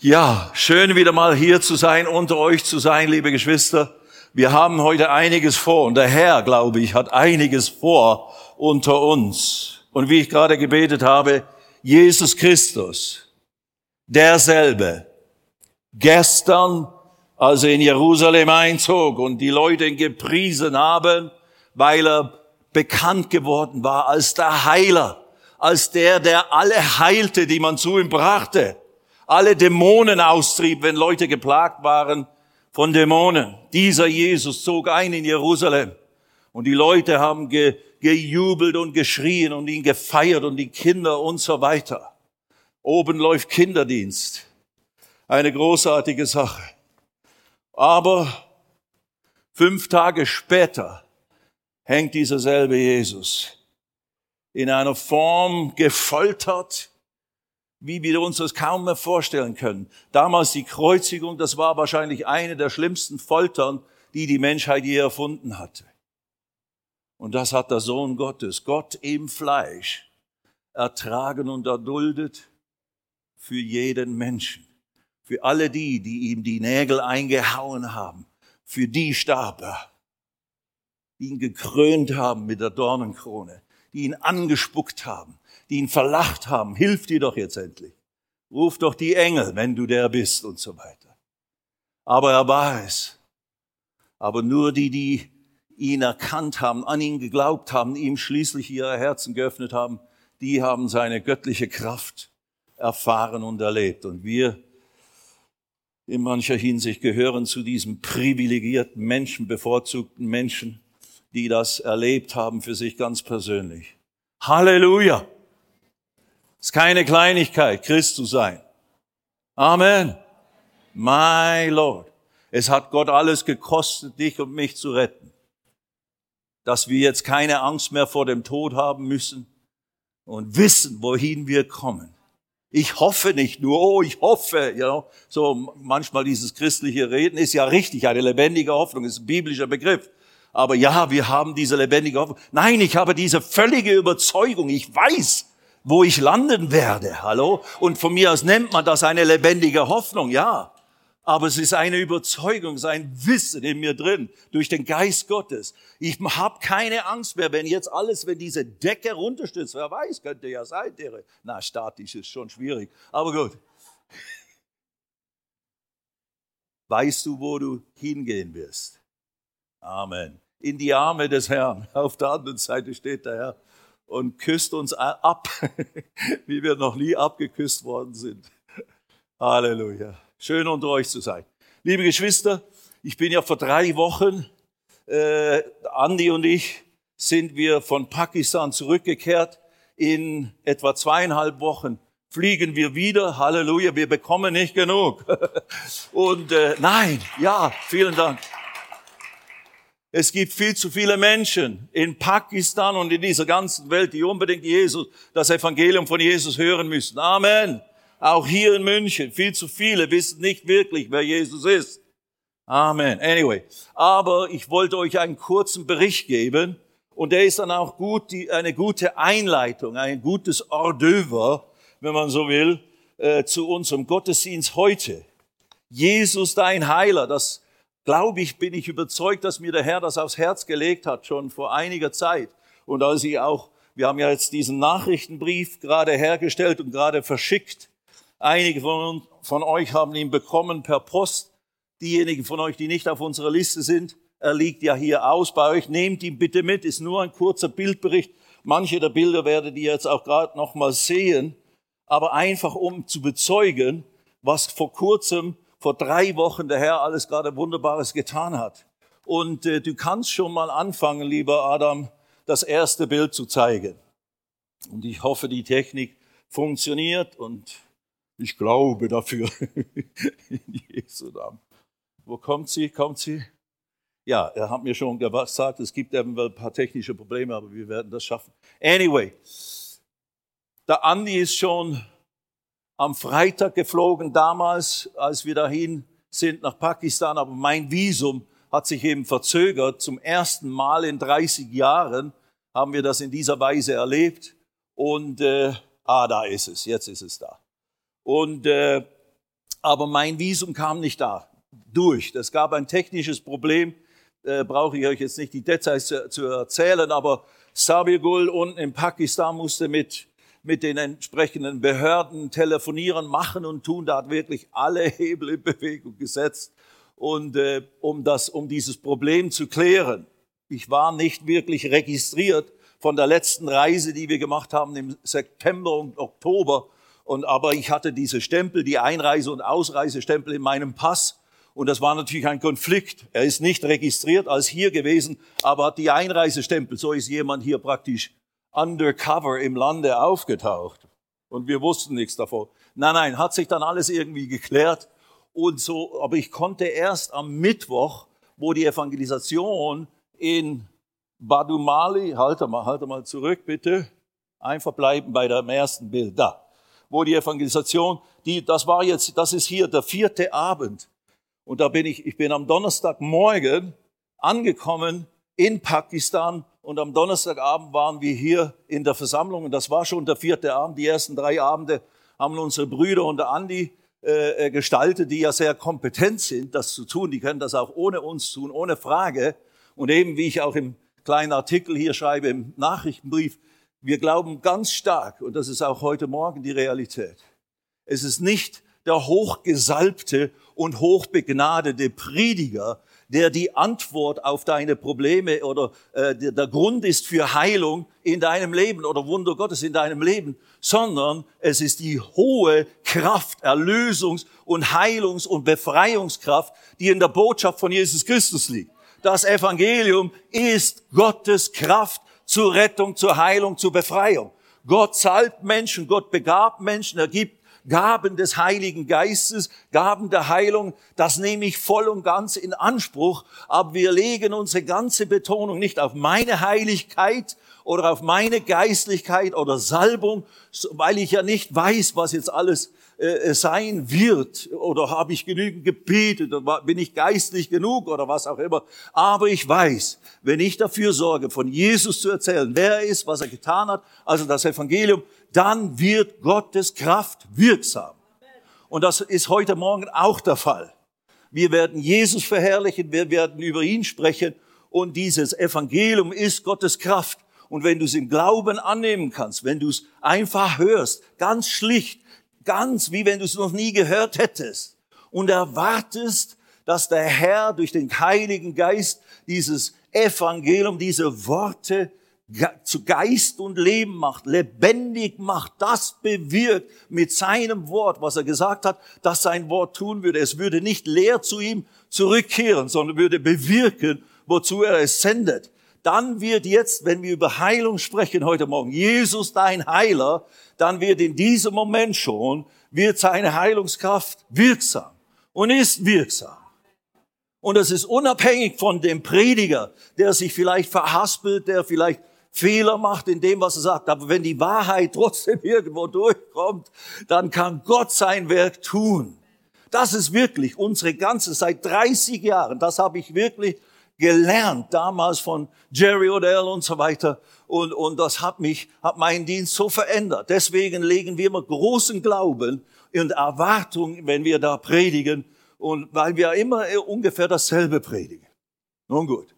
Ja, schön wieder mal hier zu sein, unter euch zu sein, liebe Geschwister. Wir haben heute einiges vor und der Herr, glaube ich, hat einiges vor unter uns. Und wie ich gerade gebetet habe, Jesus Christus, derselbe, gestern, als er in Jerusalem einzog und die Leute ihn gepriesen haben, weil er bekannt geworden war als der Heiler, als der, der alle heilte, die man zu ihm brachte alle Dämonen austrieb, wenn Leute geplagt waren von Dämonen. Dieser Jesus zog ein in Jerusalem und die Leute haben ge, gejubelt und geschrien und ihn gefeiert und die Kinder und so weiter. Oben läuft Kinderdienst. Eine großartige Sache. Aber fünf Tage später hängt dieser selbe Jesus in einer Form gefoltert, wie wir uns das kaum mehr vorstellen können. Damals die Kreuzigung, das war wahrscheinlich eine der schlimmsten Foltern, die die Menschheit je erfunden hatte. Und das hat der Sohn Gottes, Gott im Fleisch, ertragen und erduldet für jeden Menschen. Für alle die, die ihm die Nägel eingehauen haben. Für die starb er. Die ihn gekrönt haben mit der Dornenkrone. Die ihn angespuckt haben die ihn verlacht haben, hilf dir doch jetzt endlich. Ruf doch die Engel, wenn du der bist und so weiter. Aber er war es. Aber nur die, die ihn erkannt haben, an ihn geglaubt haben, ihm schließlich ihre Herzen geöffnet haben, die haben seine göttliche Kraft erfahren und erlebt. Und wir in mancher Hinsicht gehören zu diesem privilegierten Menschen, bevorzugten Menschen, die das erlebt haben für sich ganz persönlich. Halleluja! Ist keine Kleinigkeit, Christ zu sein. Amen. My Lord. Es hat Gott alles gekostet, dich und mich zu retten. Dass wir jetzt keine Angst mehr vor dem Tod haben müssen und wissen, wohin wir kommen. Ich hoffe nicht nur, oh, ich hoffe, ja, you know, so manchmal dieses christliche Reden ist ja richtig, eine lebendige Hoffnung, ist ein biblischer Begriff. Aber ja, wir haben diese lebendige Hoffnung. Nein, ich habe diese völlige Überzeugung, ich weiß, wo ich landen werde. Hallo? Und von mir aus nennt man das eine lebendige Hoffnung, ja. Aber es ist eine Überzeugung, es ist ein Wissen in mir drin, durch den Geist Gottes. Ich habe keine Angst mehr, wenn jetzt alles, wenn diese Decke runterstürzt, wer weiß, könnte ja sein, der, na, statisch ist schon schwierig, aber gut. Weißt du, wo du hingehen wirst? Amen. In die Arme des Herrn. Auf der anderen Seite steht der Herr und küsst uns ab, wie wir noch nie abgeküsst worden sind. Halleluja. Schön unter euch zu sein. Liebe Geschwister, ich bin ja vor drei Wochen, äh, Andi und ich, sind wir von Pakistan zurückgekehrt. In etwa zweieinhalb Wochen fliegen wir wieder. Halleluja, wir bekommen nicht genug. und äh, nein, ja, vielen Dank. Es gibt viel zu viele Menschen in Pakistan und in dieser ganzen Welt, die unbedingt Jesus, das Evangelium von Jesus hören müssen. Amen. Auch hier in München, viel zu viele wissen nicht wirklich, wer Jesus ist. Amen. Anyway, aber ich wollte euch einen kurzen Bericht geben und der ist dann auch gut, die, eine gute Einleitung, ein gutes Hors d'oeuvre, wenn man so will, äh, zu unserem Gottesdienst heute. Jesus, dein Heiler, das glaube ich, bin ich überzeugt, dass mir der Herr das aufs Herz gelegt hat, schon vor einiger Zeit. Und als ich auch, wir haben ja jetzt diesen Nachrichtenbrief gerade hergestellt und gerade verschickt. Einige von, von euch haben ihn bekommen per Post. Diejenigen von euch, die nicht auf unserer Liste sind, er liegt ja hier aus bei euch. Nehmt ihn bitte mit, ist nur ein kurzer Bildbericht. Manche der Bilder werdet ihr jetzt auch gerade noch mal sehen. Aber einfach um zu bezeugen, was vor kurzem vor drei Wochen der Herr alles gerade Wunderbares getan hat. Und äh, du kannst schon mal anfangen, lieber Adam, das erste Bild zu zeigen. Und ich hoffe, die Technik funktioniert und ich glaube dafür. In Jesu Namen. Wo kommt sie? Kommt sie? Ja, er hat mir schon gesagt, es gibt eben ein paar technische Probleme, aber wir werden das schaffen. Anyway, der Andi ist schon am Freitag geflogen damals, als wir dahin sind nach Pakistan, aber mein Visum hat sich eben verzögert. Zum ersten Mal in 30 Jahren haben wir das in dieser Weise erlebt. Und äh, ah, da ist es, jetzt ist es da. Und äh, aber mein Visum kam nicht da durch. Es gab ein technisches Problem, äh, brauche ich euch jetzt nicht die Details zu, zu erzählen, aber Sabirgul unten in Pakistan musste mit, mit den entsprechenden Behörden telefonieren, machen und tun. Da hat wirklich alle Hebel in Bewegung gesetzt, und, äh, um, das, um dieses Problem zu klären. Ich war nicht wirklich registriert von der letzten Reise, die wir gemacht haben im September und Oktober. Und, aber ich hatte diese Stempel, die Einreise- und Ausreisestempel in meinem Pass. Und das war natürlich ein Konflikt. Er ist nicht registriert als hier gewesen, aber hat die Einreisestempel. So ist jemand hier praktisch undercover im Lande aufgetaucht. Und wir wussten nichts davon. Nein, nein, hat sich dann alles irgendwie geklärt. Und so, aber ich konnte erst am Mittwoch, wo die Evangelisation in Badumali, halte mal, halte mal zurück, bitte. Einfach bleiben bei dem ersten Bild. Da. Wo die Evangelisation, die, das war jetzt, das ist hier der vierte Abend. Und da bin ich, ich bin am Donnerstagmorgen angekommen in Pakistan und am Donnerstagabend waren wir hier in der Versammlung und das war schon der vierte Abend. Die ersten drei Abende haben unsere Brüder und Andi äh, äh, gestaltet, die ja sehr kompetent sind, das zu tun. Die können das auch ohne uns tun, ohne Frage. Und eben, wie ich auch im kleinen Artikel hier schreibe, im Nachrichtenbrief, wir glauben ganz stark, und das ist auch heute Morgen die Realität, es ist nicht der hochgesalbte und hochbegnadete Prediger, der die Antwort auf deine Probleme oder äh, der, der Grund ist für Heilung in deinem Leben oder Wunder Gottes in deinem Leben, sondern es ist die hohe Kraft, Erlösungs- und Heilungs- und Befreiungskraft, die in der Botschaft von Jesus Christus liegt. Das Evangelium ist Gottes Kraft zur Rettung, zur Heilung, zur Befreiung. Gott salbt Menschen, Gott begabt Menschen, er gibt Gaben des Heiligen Geistes, Gaben der Heilung, das nehme ich voll und ganz in Anspruch, aber wir legen unsere ganze Betonung nicht auf meine Heiligkeit oder auf meine Geistlichkeit oder Salbung, weil ich ja nicht weiß, was jetzt alles äh, sein wird oder habe ich genügend gebetet oder bin ich geistlich genug oder was auch immer. Aber ich weiß, wenn ich dafür sorge, von Jesus zu erzählen, wer er ist, was er getan hat, also das Evangelium, dann wird Gottes Kraft wirksam. Und das ist heute Morgen auch der Fall. Wir werden Jesus verherrlichen, wir werden über ihn sprechen und dieses Evangelium ist Gottes Kraft. Und wenn du es im Glauben annehmen kannst, wenn du es einfach hörst, ganz schlicht, ganz wie wenn du es noch nie gehört hättest und erwartest, dass der Herr durch den Heiligen Geist dieses Evangelium, diese Worte zu Geist und Leben macht, lebendig macht, das bewirkt mit seinem Wort, was er gesagt hat, dass sein Wort tun würde. Es würde nicht leer zu ihm zurückkehren, sondern würde bewirken, wozu er es sendet. Dann wird jetzt, wenn wir über Heilung sprechen heute Morgen, Jesus dein Heiler, dann wird in diesem Moment schon, wird seine Heilungskraft wirksam und ist wirksam. Und es ist unabhängig von dem Prediger, der sich vielleicht verhaspelt, der vielleicht Fehler macht in dem, was er sagt. Aber wenn die Wahrheit trotzdem irgendwo durchkommt, dann kann Gott sein Werk tun. Das ist wirklich unsere ganze, seit 30 Jahren, das habe ich wirklich gelernt, damals von Jerry Odell und so weiter. Und, und das hat mich, hat meinen Dienst so verändert. Deswegen legen wir immer großen Glauben und Erwartung, wenn wir da predigen. Und weil wir immer ungefähr dasselbe predigen. Nun gut.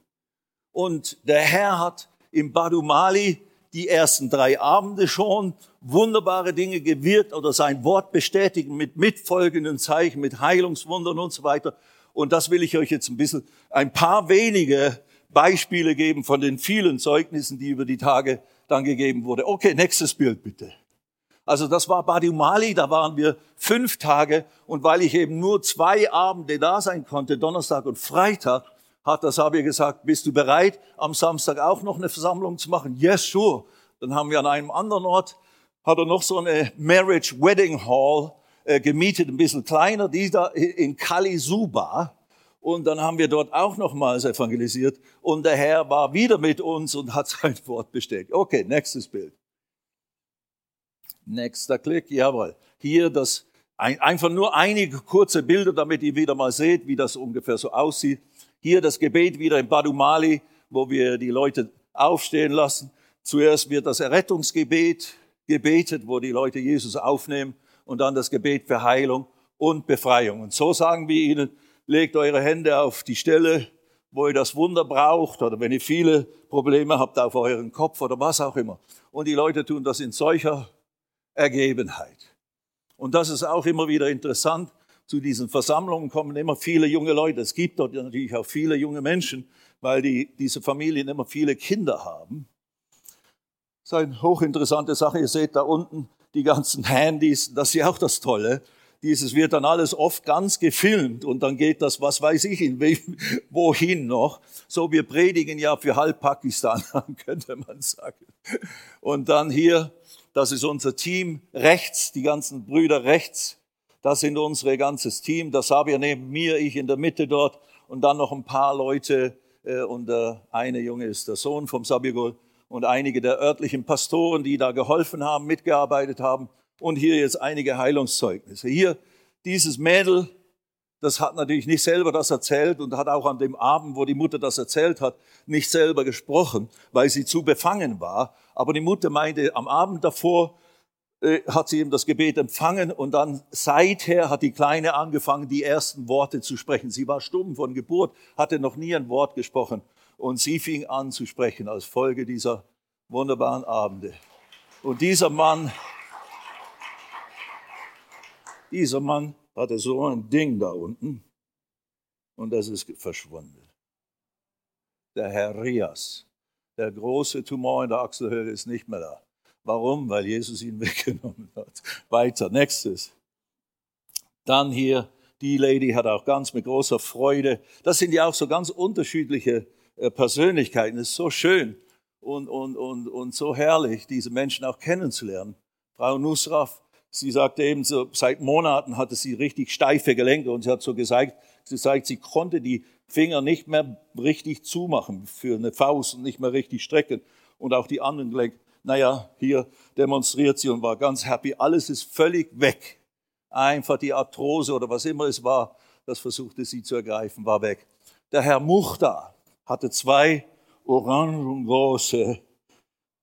Und der Herr hat im Badumali die ersten drei Abende schon wunderbare Dinge gewirkt oder sein Wort bestätigen mit mitfolgenden Zeichen, mit Heilungswundern und so weiter. Und das will ich euch jetzt ein bisschen, ein paar wenige Beispiele geben von den vielen Zeugnissen, die über die Tage dann gegeben wurde. Okay, nächstes Bild bitte. Also das war Badumali, da waren wir fünf Tage und weil ich eben nur zwei Abende da sein konnte, Donnerstag und Freitag, hat das Sabier gesagt, bist du bereit, am Samstag auch noch eine Versammlung zu machen? Yes, sure. Dann haben wir an einem anderen Ort, hat er noch so eine Marriage Wedding Hall äh, gemietet, ein bisschen kleiner, die da in Kalisuba. Und dann haben wir dort auch nochmals evangelisiert. Und der Herr war wieder mit uns und hat sein Wort bestätigt. Okay, nächstes Bild. Nächster Klick, jawohl. Hier das, einfach nur einige kurze Bilder, damit ihr wieder mal seht, wie das ungefähr so aussieht. Hier das Gebet wieder in Badumali, wo wir die Leute aufstehen lassen. Zuerst wird das Errettungsgebet gebetet, wo die Leute Jesus aufnehmen und dann das Gebet für Heilung und Befreiung. Und so sagen wir ihnen, legt eure Hände auf die Stelle, wo ihr das Wunder braucht oder wenn ihr viele Probleme habt auf euren Kopf oder was auch immer. Und die Leute tun das in solcher Ergebenheit. Und das ist auch immer wieder interessant. Zu diesen Versammlungen kommen immer viele junge Leute. Es gibt dort natürlich auch viele junge Menschen, weil die, diese Familien immer viele Kinder haben. Das ist eine hochinteressante Sache. Ihr seht da unten die ganzen Handys. Das ist ja auch das Tolle. Dieses wird dann alles oft ganz gefilmt und dann geht das, was weiß ich, in wohin noch. So, wir predigen ja für halb Pakistan, könnte man sagen. Und dann hier, das ist unser Team rechts, die ganzen Brüder rechts. Das sind unsere ganzes Team. Das habe ich neben mir, ich in der Mitte dort und dann noch ein paar Leute. Äh, und der eine Junge ist der Sohn vom Sabigol und einige der örtlichen Pastoren, die da geholfen haben, mitgearbeitet haben und hier jetzt einige Heilungszeugnisse. Hier dieses Mädel, das hat natürlich nicht selber das erzählt und hat auch an dem Abend, wo die Mutter das erzählt hat, nicht selber gesprochen, weil sie zu befangen war. Aber die Mutter meinte, am Abend davor äh, hat sie ihm das Gebet empfangen und dann seither hat die Kleine angefangen, die ersten Worte zu sprechen. Sie war stumm von Geburt, hatte noch nie ein Wort gesprochen und sie fing an zu sprechen als Folge dieser wunderbaren Abende. Und dieser Mann dieser Mann hatte so ein Ding da unten und das ist verschwunden. Der Herr Rias, der große Tumor in der Achselhöhle ist nicht mehr da. Warum? Weil Jesus ihn weggenommen hat. Weiter, nächstes. Dann hier, die Lady hat auch ganz mit großer Freude. Das sind ja auch so ganz unterschiedliche äh, Persönlichkeiten. Es ist so schön und, und, und, und so herrlich, diese Menschen auch kennenzulernen. Frau Nusraf Sie sagte eben, so, seit Monaten hatte sie richtig steife Gelenke und sie hat so gesagt, sie sagt, sie konnte die Finger nicht mehr richtig zumachen für eine Faust und nicht mehr richtig strecken und auch die anderen Gelenke. Naja, hier demonstriert sie und war ganz happy. Alles ist völlig weg. Einfach die Arthrose oder was immer es war, das versuchte sie zu ergreifen, war weg. Der Herr Muchta hatte zwei orangengroße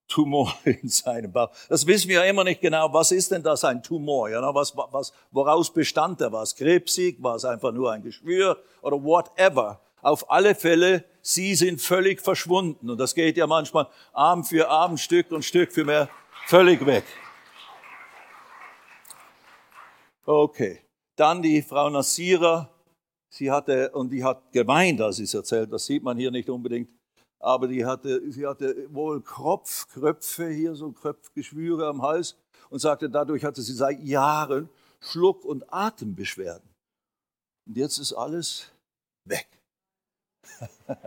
Tumor in seinem Bauch. Das wissen wir ja immer nicht genau. Was ist denn das ein Tumor? Ja, was, was, woraus bestand er? War es krebsig? War es einfach nur ein Geschwür? Oder whatever. Auf alle Fälle, sie sind völlig verschwunden. Und das geht ja manchmal Arm für Arm, Stück und Stück für mehr völlig weg. Okay. Dann die Frau Nassira. Sie hatte, und die hat geweint, als sie es erzählt. Das sieht man hier nicht unbedingt aber die hatte, sie hatte wohl Kropfkröpfe hier, so Kröpfgeschwüre am Hals und sagte, dadurch hatte sie seit Jahren Schluck- und Atembeschwerden. Und jetzt ist alles weg.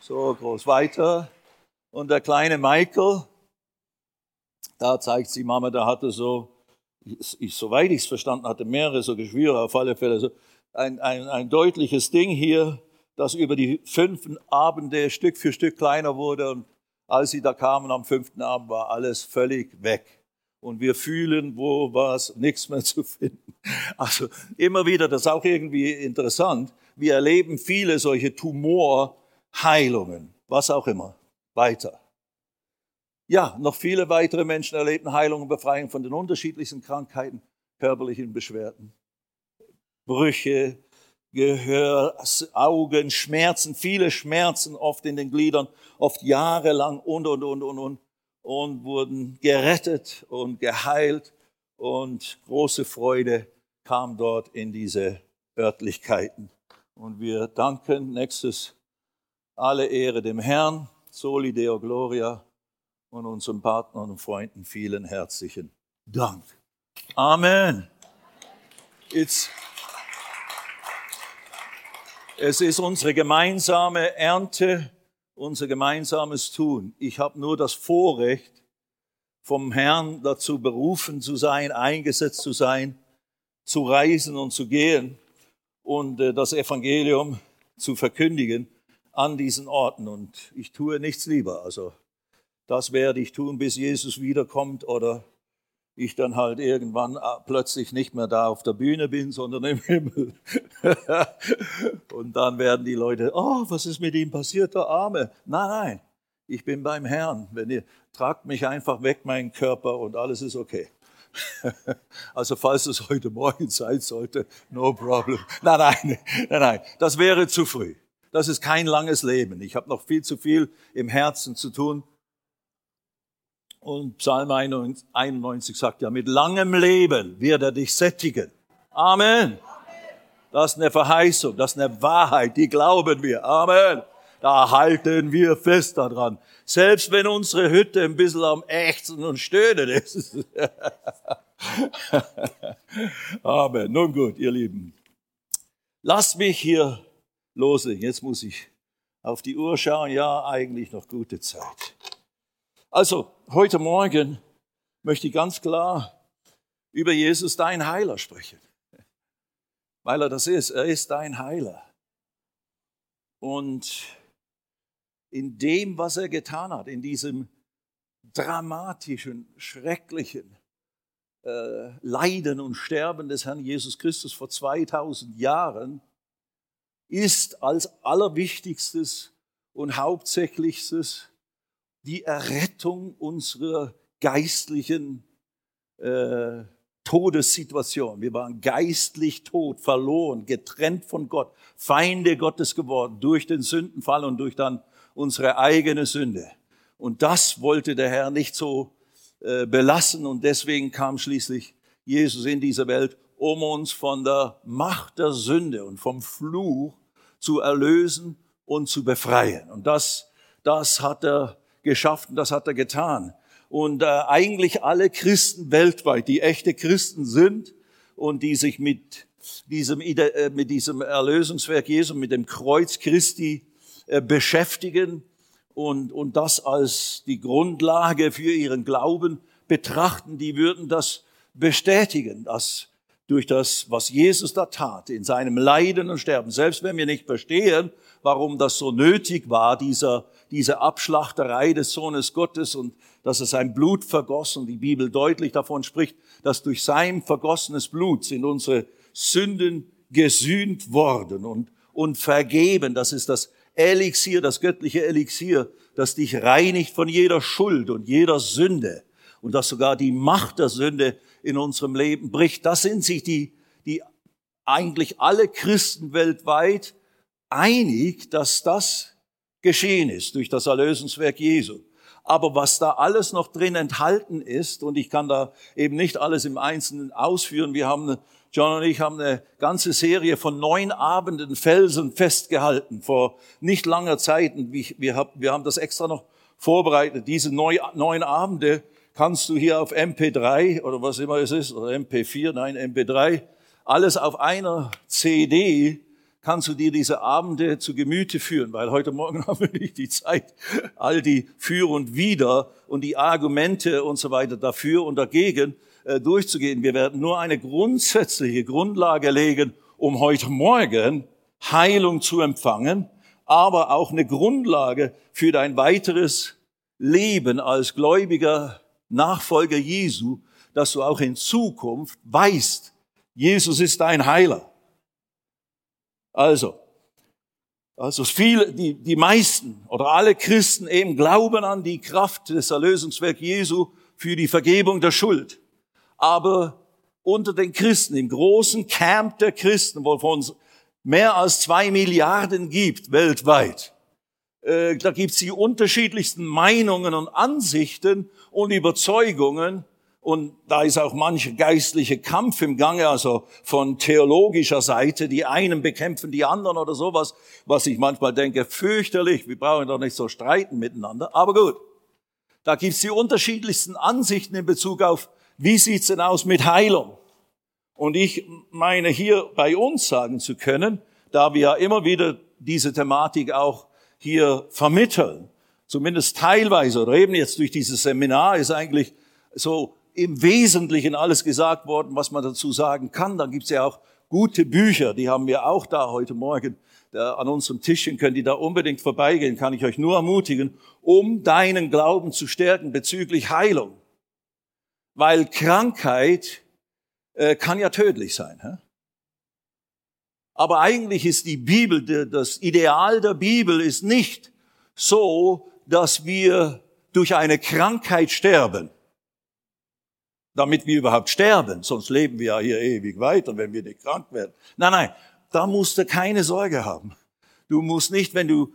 so groß weiter. Und der kleine Michael, da zeigt sie Mama, da hatte so, ich, soweit ich es verstanden hatte, mehrere so Geschwüre, auf alle Fälle so ein, ein, ein deutliches Ding hier das über die fünf Abende Stück für Stück kleiner wurde. Und als sie da kamen am fünften Abend, war alles völlig weg. Und wir fühlen, wo war es, nichts mehr zu finden. Also immer wieder, das ist auch irgendwie interessant. Wir erleben viele solche Tumorheilungen, was auch immer. Weiter. Ja, noch viele weitere Menschen erleben Heilung und Befreiung von den unterschiedlichsten Krankheiten, körperlichen Beschwerden, Brüche, Gehör, Augen, Schmerzen, viele Schmerzen oft in den Gliedern, oft jahrelang und, und, und, und, und, und wurden gerettet und geheilt und große Freude kam dort in diese Örtlichkeiten. Und wir danken nächstes alle Ehre dem Herrn, Soli Deo Gloria und unseren Partnern und Freunden vielen herzlichen Dank. Amen. It's es ist unsere gemeinsame Ernte, unser gemeinsames Tun. Ich habe nur das Vorrecht, vom Herrn dazu berufen zu sein, eingesetzt zu sein, zu reisen und zu gehen und äh, das Evangelium zu verkündigen an diesen Orten. Und ich tue nichts lieber. Also das werde ich tun, bis Jesus wiederkommt oder ich dann halt irgendwann äh, plötzlich nicht mehr da auf der Bühne bin, sondern im Himmel. und dann werden die Leute, oh, was ist mit ihm passiert, der Arme? Nein, nein, ich bin beim Herrn. Wenn ihr tragt mich einfach weg, meinen Körper, und alles ist okay. Also falls es heute Morgen sein sollte, no problem. Nein, nein, nein, nein, das wäre zu früh. Das ist kein langes Leben. Ich habe noch viel zu viel im Herzen zu tun. Und Psalm 91 sagt ja, mit langem Leben wird er dich sättigen. Amen. Das ist eine Verheißung, das ist eine Wahrheit, die glauben wir. Amen. Da halten wir fest daran. Selbst wenn unsere Hütte ein bisschen am Ächzen und Stöhnen ist. Amen. Nun gut, ihr Lieben. Lasst mich hier loslegen. Jetzt muss ich auf die Uhr schauen. Ja, eigentlich noch gute Zeit. Also, heute Morgen möchte ich ganz klar über Jesus, dein Heiler, sprechen. Weil er das ist. Er ist dein Heiler. Und in dem, was er getan hat, in diesem dramatischen, schrecklichen äh, Leiden und Sterben des Herrn Jesus Christus vor 2000 Jahren, ist als allerwichtigstes und hauptsächlichstes die Errettung unserer geistlichen äh, Todessituation. Wir waren geistlich tot, verloren, getrennt von Gott, Feinde Gottes geworden durch den Sündenfall und durch dann unsere eigene Sünde. Und das wollte der Herr nicht so äh, belassen und deswegen kam schließlich Jesus in diese Welt, um uns von der Macht der Sünde und vom Fluch zu erlösen und zu befreien. Und das, das hat er geschafft und das hat er getan. Und äh, eigentlich alle Christen weltweit, die echte Christen sind und die sich mit diesem, äh, mit diesem Erlösungswerk Jesu, mit dem Kreuz Christi beschäftigen und, und das als die Grundlage für ihren Glauben betrachten, die würden das bestätigen, dass durch das, was Jesus da tat, in seinem Leiden und Sterben, selbst wenn wir nicht verstehen, warum das so nötig war, dieser, diese Abschlachterei des Sohnes Gottes und dass er sein Blut vergoss und die Bibel deutlich davon spricht, dass durch sein vergossenes Blut sind unsere Sünden gesühnt worden und, und vergeben. Das ist das Elixier, das göttliche Elixier, das dich reinigt von jeder Schuld und jeder Sünde und das sogar die Macht der Sünde in unserem Leben bricht. Das sind sich die, die eigentlich alle Christen weltweit einig, dass das geschehen ist durch das Erlösungswerk Jesu. Aber was da alles noch drin enthalten ist, und ich kann da eben nicht alles im Einzelnen ausführen, wir haben John und ich haben eine ganze Serie von neun Abenden Felsen festgehalten vor nicht langer Zeit. Und wir, haben das extra noch vorbereitet. Diese neun Abende kannst du hier auf MP3 oder was immer es ist, oder MP4, nein, MP3, alles auf einer CD kannst du dir diese Abende zu Gemüte führen, weil heute Morgen haben wir nicht die Zeit, all die für und wider und die Argumente und so weiter dafür und dagegen durchzugehen. Wir werden nur eine grundsätzliche Grundlage legen, um heute Morgen Heilung zu empfangen, aber auch eine Grundlage für dein weiteres Leben als gläubiger Nachfolger Jesu, dass du auch in Zukunft weißt, Jesus ist dein Heiler. Also, also viele, die, die meisten oder alle Christen eben glauben an die Kraft des Erlösungswerks Jesu für die Vergebung der Schuld aber unter den Christen, im großen Camp der Christen, wovon es mehr als zwei Milliarden gibt weltweit, äh, da gibt es die unterschiedlichsten Meinungen und Ansichten und Überzeugungen. Und da ist auch mancher geistliche Kampf im Gange, also von theologischer Seite. Die einen bekämpfen die anderen oder sowas, was ich manchmal denke, fürchterlich. Wir brauchen doch nicht so streiten miteinander. Aber gut, da gibt es die unterschiedlichsten Ansichten in Bezug auf wie sieht's denn aus mit Heilung? Und ich meine hier bei uns sagen zu können, da wir ja immer wieder diese Thematik auch hier vermitteln, zumindest teilweise oder eben jetzt durch dieses Seminar ist eigentlich so im Wesentlichen alles gesagt worden, was man dazu sagen kann. Dann gibt's ja auch gute Bücher, die haben wir auch da heute Morgen da an unserem Tischchen, können die da unbedingt vorbeigehen, kann ich euch nur ermutigen, um deinen Glauben zu stärken bezüglich Heilung weil Krankheit äh, kann ja tödlich sein. Hä? Aber eigentlich ist die Bibel, das Ideal der Bibel ist nicht so, dass wir durch eine Krankheit sterben. damit wir überhaupt sterben. Sonst leben wir ja hier ewig weiter, wenn wir nicht krank werden. Nein, nein, da musst du keine Sorge haben. Du musst nicht, wenn du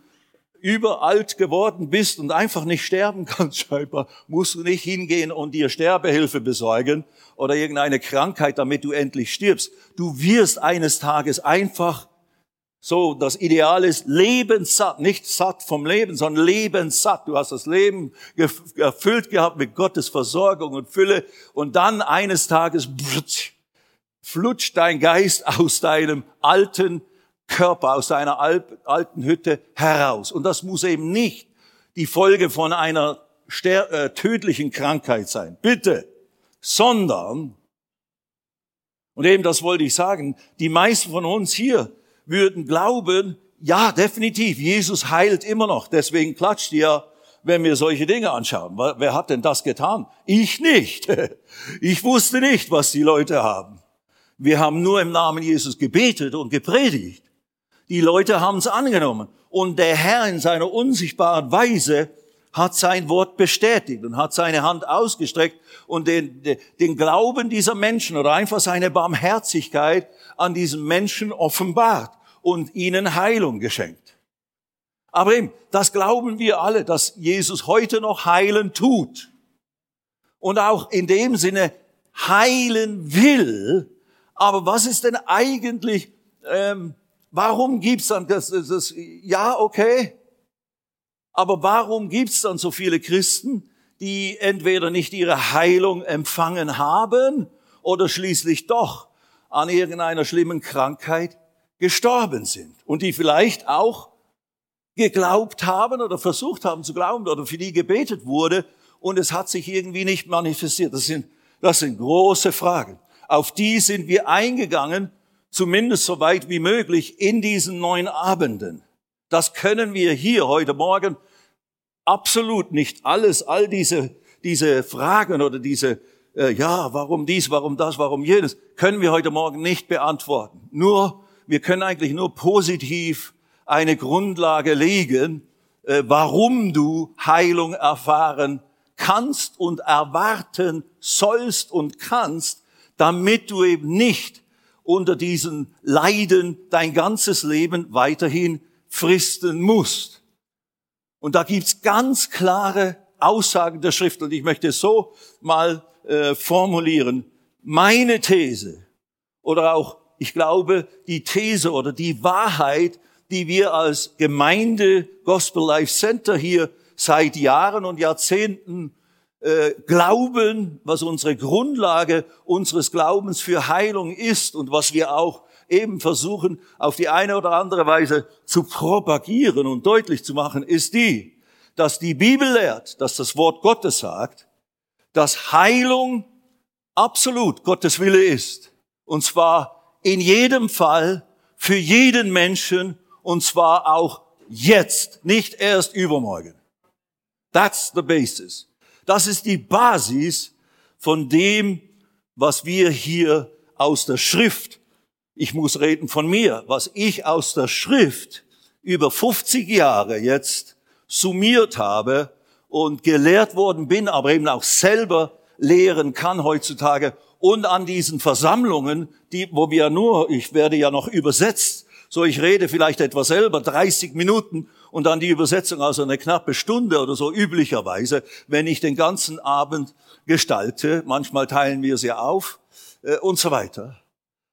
überalt geworden bist und einfach nicht sterben kannst, scheinbar, musst du nicht hingehen und dir Sterbehilfe besorgen oder irgendeine Krankheit, damit du endlich stirbst. Du wirst eines Tages einfach so, das Ideal ist lebenssatt, nicht satt vom Leben, sondern lebenssatt. Du hast das Leben erfüllt gehabt mit Gottes Versorgung und Fülle und dann eines Tages flutscht dein Geist aus deinem alten Körper, aus deiner alten Hütte heraus. Und das muss eben nicht die Folge von einer äh, tödlichen Krankheit sein. Bitte. Sondern, und eben das wollte ich sagen, die meisten von uns hier würden glauben, ja, definitiv, Jesus heilt immer noch. Deswegen klatscht ihr, wenn wir solche Dinge anschauen. Wer hat denn das getan? Ich nicht. Ich wusste nicht, was die Leute haben. Wir haben nur im Namen Jesus gebetet und gepredigt. Die Leute haben es angenommen. Und der Herr in seiner unsichtbaren Weise hat sein Wort bestätigt und hat seine Hand ausgestreckt und den, den Glauben dieser Menschen oder einfach seine Barmherzigkeit an diesen Menschen offenbart und ihnen Heilung geschenkt. Aber eben, das glauben wir alle, dass Jesus heute noch heilen tut. Und auch in dem Sinne heilen will. Aber was ist denn eigentlich, ähm, warum gibt's dann das, das, das, ja, okay. Aber warum gibt's dann so viele Christen, die entweder nicht ihre Heilung empfangen haben oder schließlich doch an irgendeiner schlimmen Krankheit gestorben sind und die vielleicht auch geglaubt haben oder versucht haben zu glauben oder für die gebetet wurde und es hat sich irgendwie nicht manifestiert. Das sind, das sind große Fragen. Auf die sind wir eingegangen, zumindest so weit wie möglich in diesen neun Abenden. Das können wir hier heute Morgen absolut nicht alles, all diese, diese Fragen oder diese äh, ja, warum dies, warum das, warum jenes, können wir heute Morgen nicht beantworten. Nur, wir können eigentlich nur positiv eine Grundlage legen, äh, warum du Heilung erfahren kannst und erwarten sollst und kannst, damit du eben nicht unter diesen Leiden dein ganzes Leben weiterhin fristen musst. Und da gibt's ganz klare Aussagen der Schrift. Und ich möchte so mal äh, formulieren. Meine These oder auch, ich glaube, die These oder die Wahrheit, die wir als Gemeinde Gospel Life Center hier seit Jahren und Jahrzehnten äh, glauben, was unsere Grundlage unseres Glaubens für Heilung ist und was wir auch eben versuchen auf die eine oder andere Weise zu propagieren und deutlich zu machen, ist die, dass die Bibel lehrt, dass das Wort Gottes sagt, dass Heilung absolut Gottes Wille ist. Und zwar in jedem Fall, für jeden Menschen, und zwar auch jetzt, nicht erst übermorgen. That's the basis. Das ist die Basis von dem, was wir hier aus der Schrift, ich muss reden von mir, was ich aus der Schrift über 50 Jahre jetzt summiert habe und gelehrt worden bin, aber eben auch selber lehren kann heutzutage und an diesen Versammlungen, die, wo wir nur, ich werde ja noch übersetzt, so ich rede vielleicht etwa selber 30 Minuten und dann die Übersetzung also eine knappe Stunde oder so üblicherweise, wenn ich den ganzen Abend gestalte. Manchmal teilen wir sie auf äh, und so weiter.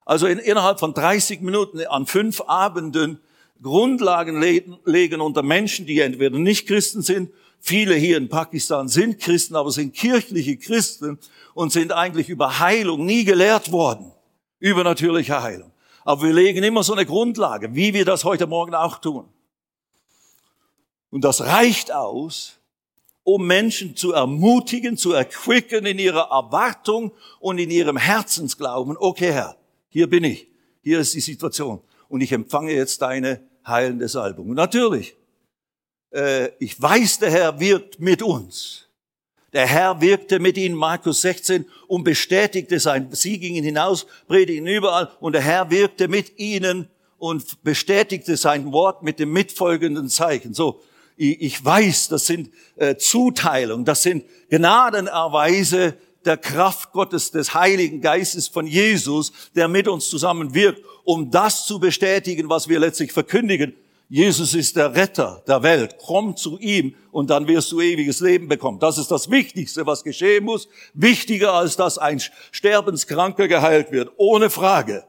Also in, innerhalb von 30 Minuten an fünf Abenden Grundlagen legen unter Menschen, die entweder nicht Christen sind Viele hier in Pakistan sind Christen, aber sind kirchliche Christen und sind eigentlich über Heilung nie gelehrt worden. Übernatürliche Heilung. Aber wir legen immer so eine Grundlage, wie wir das heute Morgen auch tun. Und das reicht aus, um Menschen zu ermutigen, zu erquicken in ihrer Erwartung und in ihrem Herzensglauben. Okay, Herr, hier bin ich. Hier ist die Situation. Und ich empfange jetzt deine heilende Salbung. Und natürlich, äh, ich weiß, der Herr wirkt mit uns. Der Herr wirkte mit ihnen, Markus 16, und bestätigte sein, sie gingen hinaus, predigten überall, und der Herr wirkte mit ihnen und bestätigte sein Wort mit dem mitfolgenden Zeichen. So, ich, weiß, das sind äh, Zuteilungen, das sind Gnadenerweise, der Kraft Gottes, des Heiligen Geistes von Jesus, der mit uns zusammen wirkt, um das zu bestätigen, was wir letztlich verkündigen. Jesus ist der Retter der Welt. Komm zu ihm und dann wirst du ewiges Leben bekommen. Das ist das Wichtigste, was geschehen muss. Wichtiger als dass ein Sterbenskranker geheilt wird. Ohne Frage.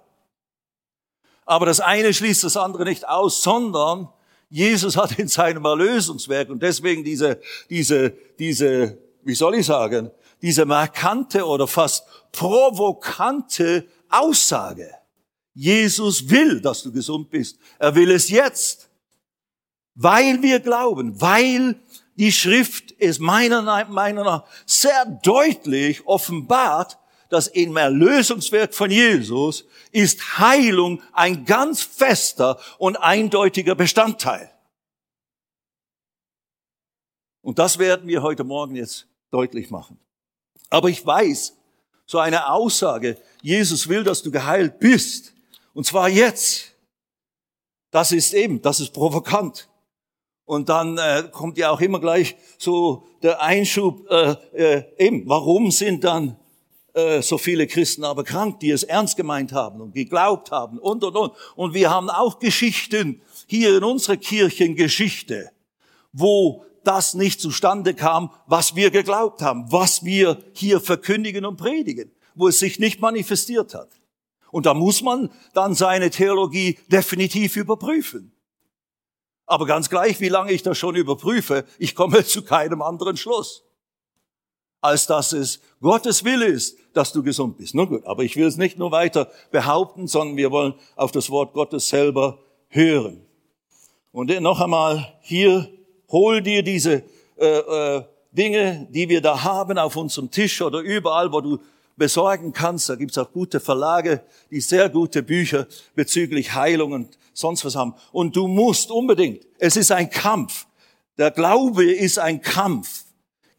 Aber das eine schließt das andere nicht aus, sondern Jesus hat in seinem Erlösungswerk und deswegen diese, diese, diese, wie soll ich sagen, diese markante oder fast provokante Aussage. Jesus will, dass du gesund bist. Er will es jetzt weil wir glauben, weil die Schrift es meiner Meinung nach sehr deutlich offenbart, dass im Erlösungswerk von Jesus ist Heilung ein ganz fester und eindeutiger Bestandteil. Und das werden wir heute Morgen jetzt deutlich machen. Aber ich weiß, so eine Aussage, Jesus will, dass du geheilt bist, und zwar jetzt, das ist eben, das ist provokant. Und dann äh, kommt ja auch immer gleich so der Einschub, äh, äh, eben, warum sind dann äh, so viele Christen aber krank, die es ernst gemeint haben und geglaubt haben und, und, und. Und wir haben auch Geschichten hier in unserer Kirchengeschichte, wo das nicht zustande kam, was wir geglaubt haben, was wir hier verkündigen und predigen, wo es sich nicht manifestiert hat. Und da muss man dann seine Theologie definitiv überprüfen. Aber ganz gleich, wie lange ich das schon überprüfe, ich komme zu keinem anderen Schluss, als dass es Gottes Wille ist, dass du gesund bist. Nun gut, aber ich will es nicht nur weiter behaupten, sondern wir wollen auf das Wort Gottes selber hören. Und noch einmal hier, hol dir diese äh, äh, Dinge, die wir da haben auf unserem Tisch oder überall, wo du besorgen kannst. Da gibt's auch gute Verlage, die sehr gute Bücher bezüglich Heilung und sonst was haben. Und du musst unbedingt, es ist ein Kampf. Der Glaube ist ein Kampf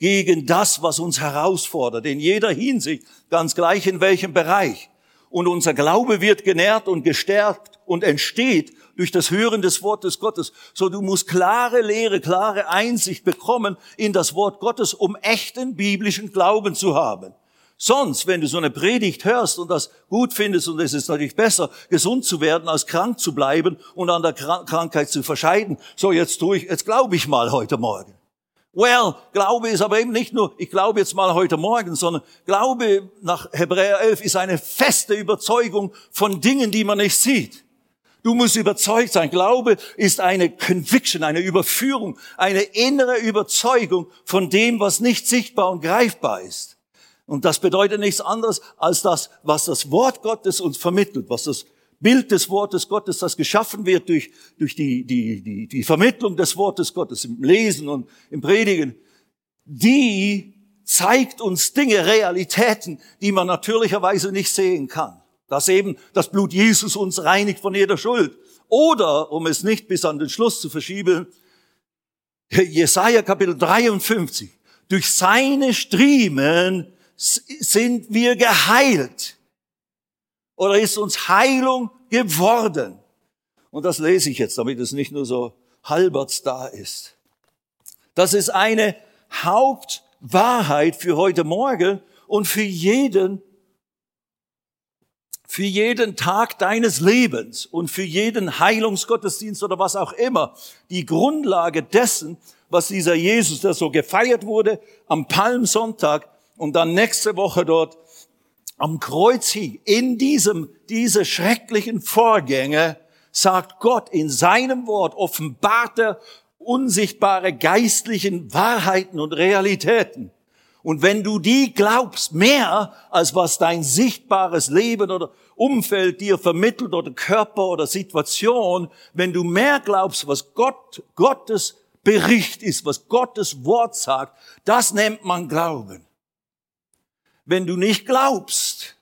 gegen das, was uns herausfordert, in jeder Hinsicht, ganz gleich in welchem Bereich. Und unser Glaube wird genährt und gestärkt und entsteht durch das Hören des Wortes Gottes. So du musst klare Lehre, klare Einsicht bekommen in das Wort Gottes, um echten biblischen Glauben zu haben. Sonst, wenn du so eine Predigt hörst und das gut findest, und es ist natürlich besser, gesund zu werden, als krank zu bleiben und an der Krankheit zu verscheiden. So, jetzt tue ich, jetzt glaube ich mal heute Morgen. Well, Glaube ist aber eben nicht nur, ich glaube jetzt mal heute Morgen, sondern Glaube nach Hebräer 11 ist eine feste Überzeugung von Dingen, die man nicht sieht. Du musst überzeugt sein. Glaube ist eine Conviction, eine Überführung, eine innere Überzeugung von dem, was nicht sichtbar und greifbar ist. Und das bedeutet nichts anderes als das, was das Wort Gottes uns vermittelt, was das Bild des Wortes Gottes, das geschaffen wird durch, durch die, die, die, die Vermittlung des Wortes Gottes im Lesen und im Predigen, die zeigt uns Dinge, Realitäten, die man natürlicherweise nicht sehen kann. Dass eben das Blut Jesus uns reinigt von jeder Schuld. Oder, um es nicht bis an den Schluss zu verschieben, Jesaja Kapitel 53. Durch seine Striemen sind wir geheilt? Oder ist uns Heilung geworden? Und das lese ich jetzt, damit es nicht nur so halberts da ist. Das ist eine Hauptwahrheit für heute Morgen und für jeden, für jeden Tag deines Lebens und für jeden Heilungsgottesdienst oder was auch immer. Die Grundlage dessen, was dieser Jesus, der so gefeiert wurde, am Palmsonntag und dann nächste Woche dort am Kreuz hing, in diesem, diese schrecklichen Vorgänge, sagt Gott in seinem Wort, offenbarte unsichtbare geistlichen Wahrheiten und Realitäten. Und wenn du die glaubst, mehr als was dein sichtbares Leben oder Umfeld dir vermittelt oder Körper oder Situation, wenn du mehr glaubst, was Gott, Gottes Bericht ist, was Gottes Wort sagt, das nennt man Glauben. Wenn du nicht glaubst,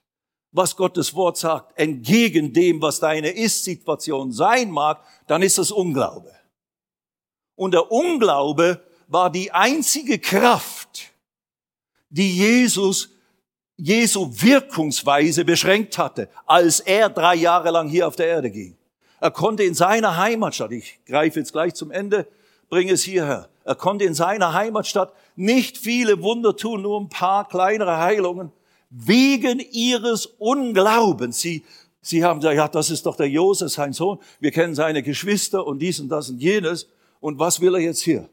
was Gottes Wort sagt, entgegen dem, was deine Ist-Situation sein mag, dann ist das Unglaube. Und der Unglaube war die einzige Kraft, die Jesus, Jesu Wirkungsweise beschränkt hatte, als er drei Jahre lang hier auf der Erde ging. Er konnte in seiner Heimatstadt, ich greife jetzt gleich zum Ende, bring es hierher. Er konnte in seiner Heimatstadt nicht viele Wunder tun, nur ein paar kleinere Heilungen, wegen ihres Unglaubens. Sie, sie haben gesagt, ja, das ist doch der Josef, sein Sohn. Wir kennen seine Geschwister und dies und das und jenes. Und was will er jetzt hier?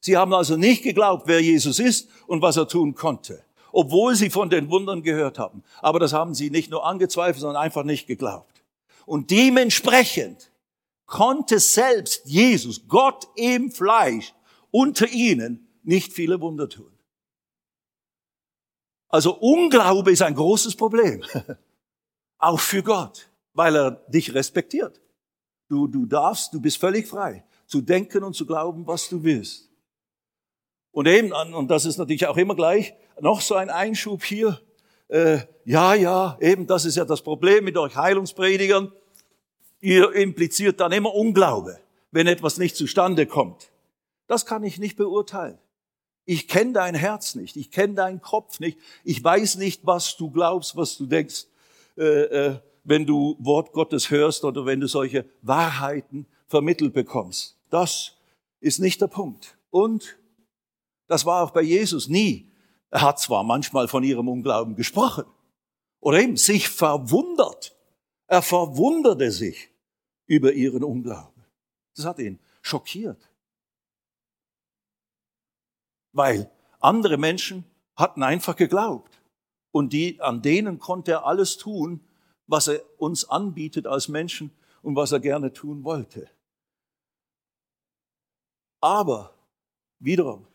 Sie haben also nicht geglaubt, wer Jesus ist und was er tun konnte, obwohl sie von den Wundern gehört haben. Aber das haben sie nicht nur angezweifelt, sondern einfach nicht geglaubt. Und dementsprechend konnte selbst Jesus, Gott im Fleisch, unter ihnen nicht viele Wunder tun. Also Unglaube ist ein großes Problem, auch für Gott, weil er dich respektiert. Du, du darfst, du bist völlig frei, zu denken und zu glauben, was du willst. Und eben, und das ist natürlich auch immer gleich, noch so ein Einschub hier. Äh, ja, ja, eben, das ist ja das Problem mit euch Heilungspredigern ihr impliziert dann immer Unglaube, wenn etwas nicht zustande kommt. Das kann ich nicht beurteilen. Ich kenne dein Herz nicht, ich kenne deinen Kopf nicht, ich weiß nicht, was du glaubst, was du denkst, äh, äh, wenn du Wort Gottes hörst oder wenn du solche Wahrheiten vermittelt bekommst. Das ist nicht der Punkt. Und das war auch bei Jesus nie. Er hat zwar manchmal von ihrem Unglauben gesprochen oder eben sich verwundert. Er verwunderte sich über ihren Unglauben. Das hat ihn schockiert. Weil andere Menschen hatten einfach geglaubt. Und die, an denen konnte er alles tun, was er uns anbietet als Menschen und was er gerne tun wollte. Aber wiederum,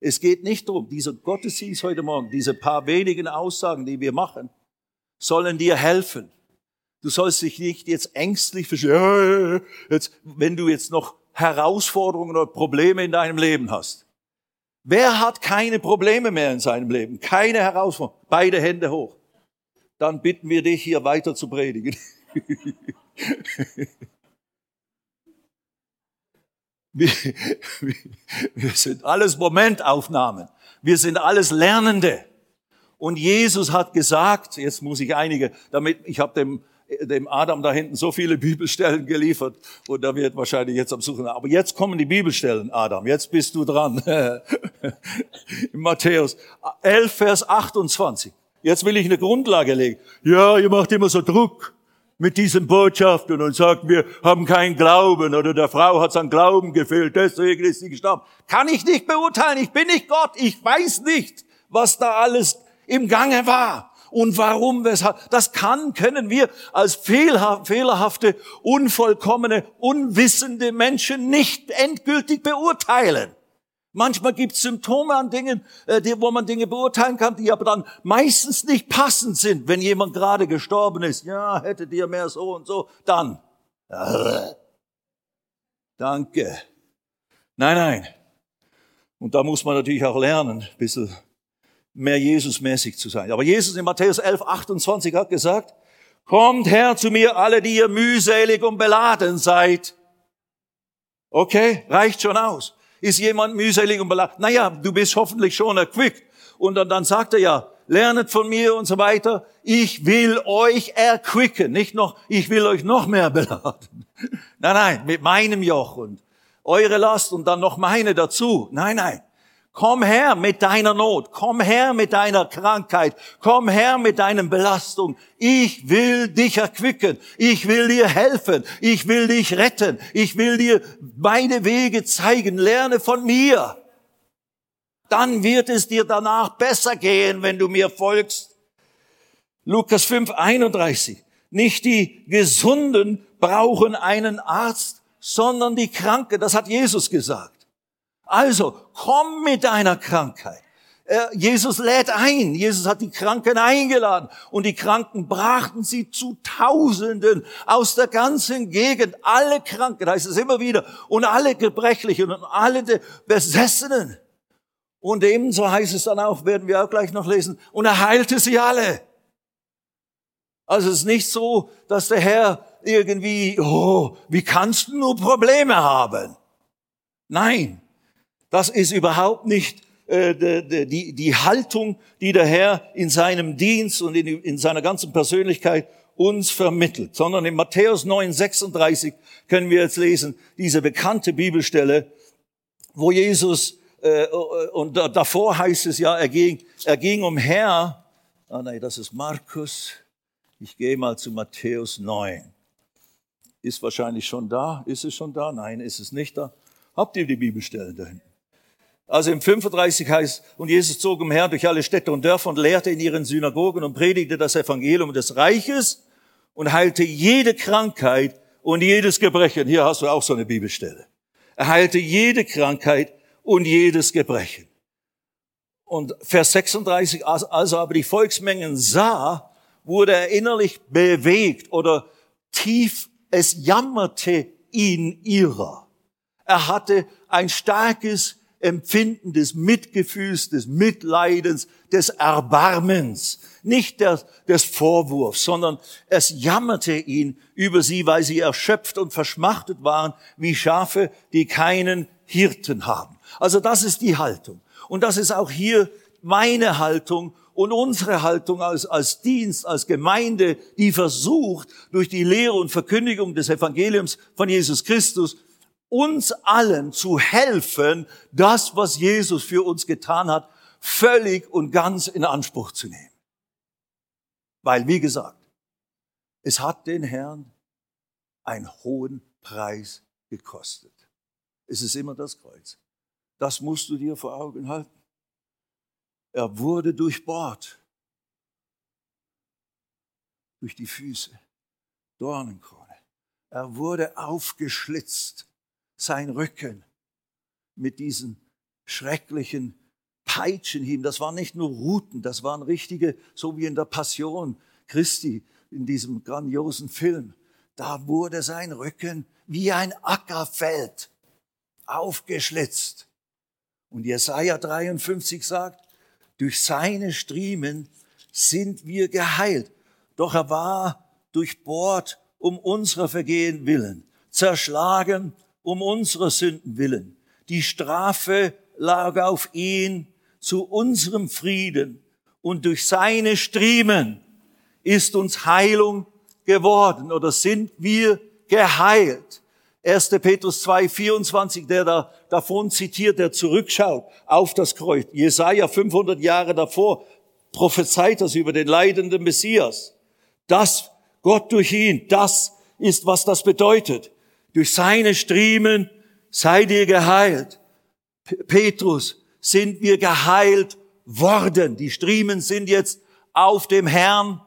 es geht nicht darum, dieser Gottesdienst heute Morgen, diese paar wenigen Aussagen, die wir machen, sollen dir helfen, Du sollst dich nicht jetzt ängstlich verstehen, jetzt, wenn du jetzt noch Herausforderungen oder Probleme in deinem Leben hast. Wer hat keine Probleme mehr in seinem Leben? Keine Herausforderungen. Beide Hände hoch. Dann bitten wir dich, hier weiter zu predigen. wir, wir sind alles Momentaufnahmen. Wir sind alles Lernende. Und Jesus hat gesagt, jetzt muss ich einige, damit ich habe dem dem Adam da hinten so viele Bibelstellen geliefert und da wird wahrscheinlich jetzt am Suchen. Aber jetzt kommen die Bibelstellen, Adam. Jetzt bist du dran. In Matthäus 11, Vers 28. Jetzt will ich eine Grundlage legen. Ja, ihr macht immer so Druck mit diesen Botschaften und sagt, wir haben keinen Glauben oder der Frau hat sein Glauben gefehlt, deswegen ist sie gestorben. Kann ich nicht beurteilen. Ich bin nicht Gott. Ich weiß nicht, was da alles im Gange war und warum, weshalb. Das kann, können wir als fehlerhafte, unvollkommene, unwissende Menschen nicht endgültig beurteilen. Manchmal gibt es Symptome an Dingen, äh, wo man Dinge beurteilen kann, die aber dann meistens nicht passend sind. Wenn jemand gerade gestorben ist, ja, hättet ihr mehr so und so, dann. Danke. Nein, nein. Und da muss man natürlich auch lernen, ein bisschen mehr Jesusmäßig zu sein. Aber Jesus in Matthäus 11, 28 hat gesagt, kommt her zu mir alle, die ihr mühselig und beladen seid. Okay, reicht schon aus. Ist jemand mühselig und beladen? Naja, du bist hoffentlich schon erquickt. Und dann, dann sagt er ja, lernet von mir und so weiter. Ich will euch erquicken. Nicht noch, ich will euch noch mehr beladen. Nein, nein, mit meinem Joch und eure Last und dann noch meine dazu. Nein, nein. Komm her mit deiner Not, komm her mit deiner Krankheit, komm her mit deinen Belastungen. Ich will dich erquicken, ich will dir helfen, ich will dich retten, ich will dir meine Wege zeigen, lerne von mir. Dann wird es dir danach besser gehen, wenn du mir folgst. Lukas 5, 31. Nicht die Gesunden brauchen einen Arzt, sondern die Kranken. Das hat Jesus gesagt. Also, komm mit deiner Krankheit. Jesus lädt ein. Jesus hat die Kranken eingeladen und die Kranken brachten sie zu Tausenden aus der ganzen Gegend. Alle Kranken, heißt es immer wieder, und alle Gebrechlichen und alle Besessenen. Und ebenso heißt es dann auch, werden wir auch gleich noch lesen, und er heilte sie alle. Also es ist nicht so, dass der Herr irgendwie, oh, wie kannst du nur Probleme haben? Nein, das ist überhaupt nicht äh, die, die Haltung, die der Herr in seinem Dienst und in, in seiner ganzen Persönlichkeit uns vermittelt, sondern in Matthäus 9, 36 können wir jetzt lesen, diese bekannte Bibelstelle, wo Jesus, äh, und davor heißt es ja, er ging, er ging umher, ah nein, das ist Markus, ich gehe mal zu Matthäus 9. Ist wahrscheinlich schon da, ist es schon da? Nein, ist es nicht da. Habt ihr die Bibelstellen da hinten? Also im 35 heißt, und Jesus zog umher durch alle Städte und Dörfer und lehrte in ihren Synagogen und predigte das Evangelium des Reiches und heilte jede Krankheit und jedes Gebrechen. Hier hast du auch so eine Bibelstelle. Er heilte jede Krankheit und jedes Gebrechen. Und Vers 36, als er aber die Volksmengen sah, wurde er innerlich bewegt oder tief, es jammerte ihn ihrer. Er hatte ein starkes Empfinden des Mitgefühls, des Mitleidens, des Erbarmens, nicht des, des Vorwurfs, sondern es jammerte ihn über sie, weil sie erschöpft und verschmachtet waren, wie Schafe, die keinen Hirten haben. Also das ist die Haltung. Und das ist auch hier meine Haltung und unsere Haltung als, als Dienst, als Gemeinde, die versucht, durch die Lehre und Verkündigung des Evangeliums von Jesus Christus uns allen zu helfen, das, was Jesus für uns getan hat, völlig und ganz in Anspruch zu nehmen. Weil, wie gesagt, es hat den Herrn einen hohen Preis gekostet. Es ist immer das Kreuz. Das musst du dir vor Augen halten. Er wurde durchbohrt durch die Füße, Dornenkrone. Er wurde aufgeschlitzt sein Rücken mit diesen schrecklichen Peitschenhieben. Das waren nicht nur Ruten, das waren richtige, so wie in der Passion Christi, in diesem grandiosen Film. Da wurde sein Rücken wie ein Ackerfeld aufgeschlitzt. Und Jesaja 53 sagt, durch seine Striemen sind wir geheilt. Doch er war durchbohrt um unserer Vergehen willen, zerschlagen um unserer Sünden willen. Die Strafe lag auf ihn zu unserem Frieden und durch seine Striemen ist uns Heilung geworden oder sind wir geheilt. 1. Petrus 2, 24, der da davon zitiert, der zurückschaut auf das Kreuz. Jesaja 500 Jahre davor prophezeit das über den leidenden Messias. Das Gott durch ihn, das ist, was das bedeutet. Durch seine Striemen seid ihr geheilt. Petrus, sind wir geheilt worden. Die Striemen sind jetzt auf dem Herrn.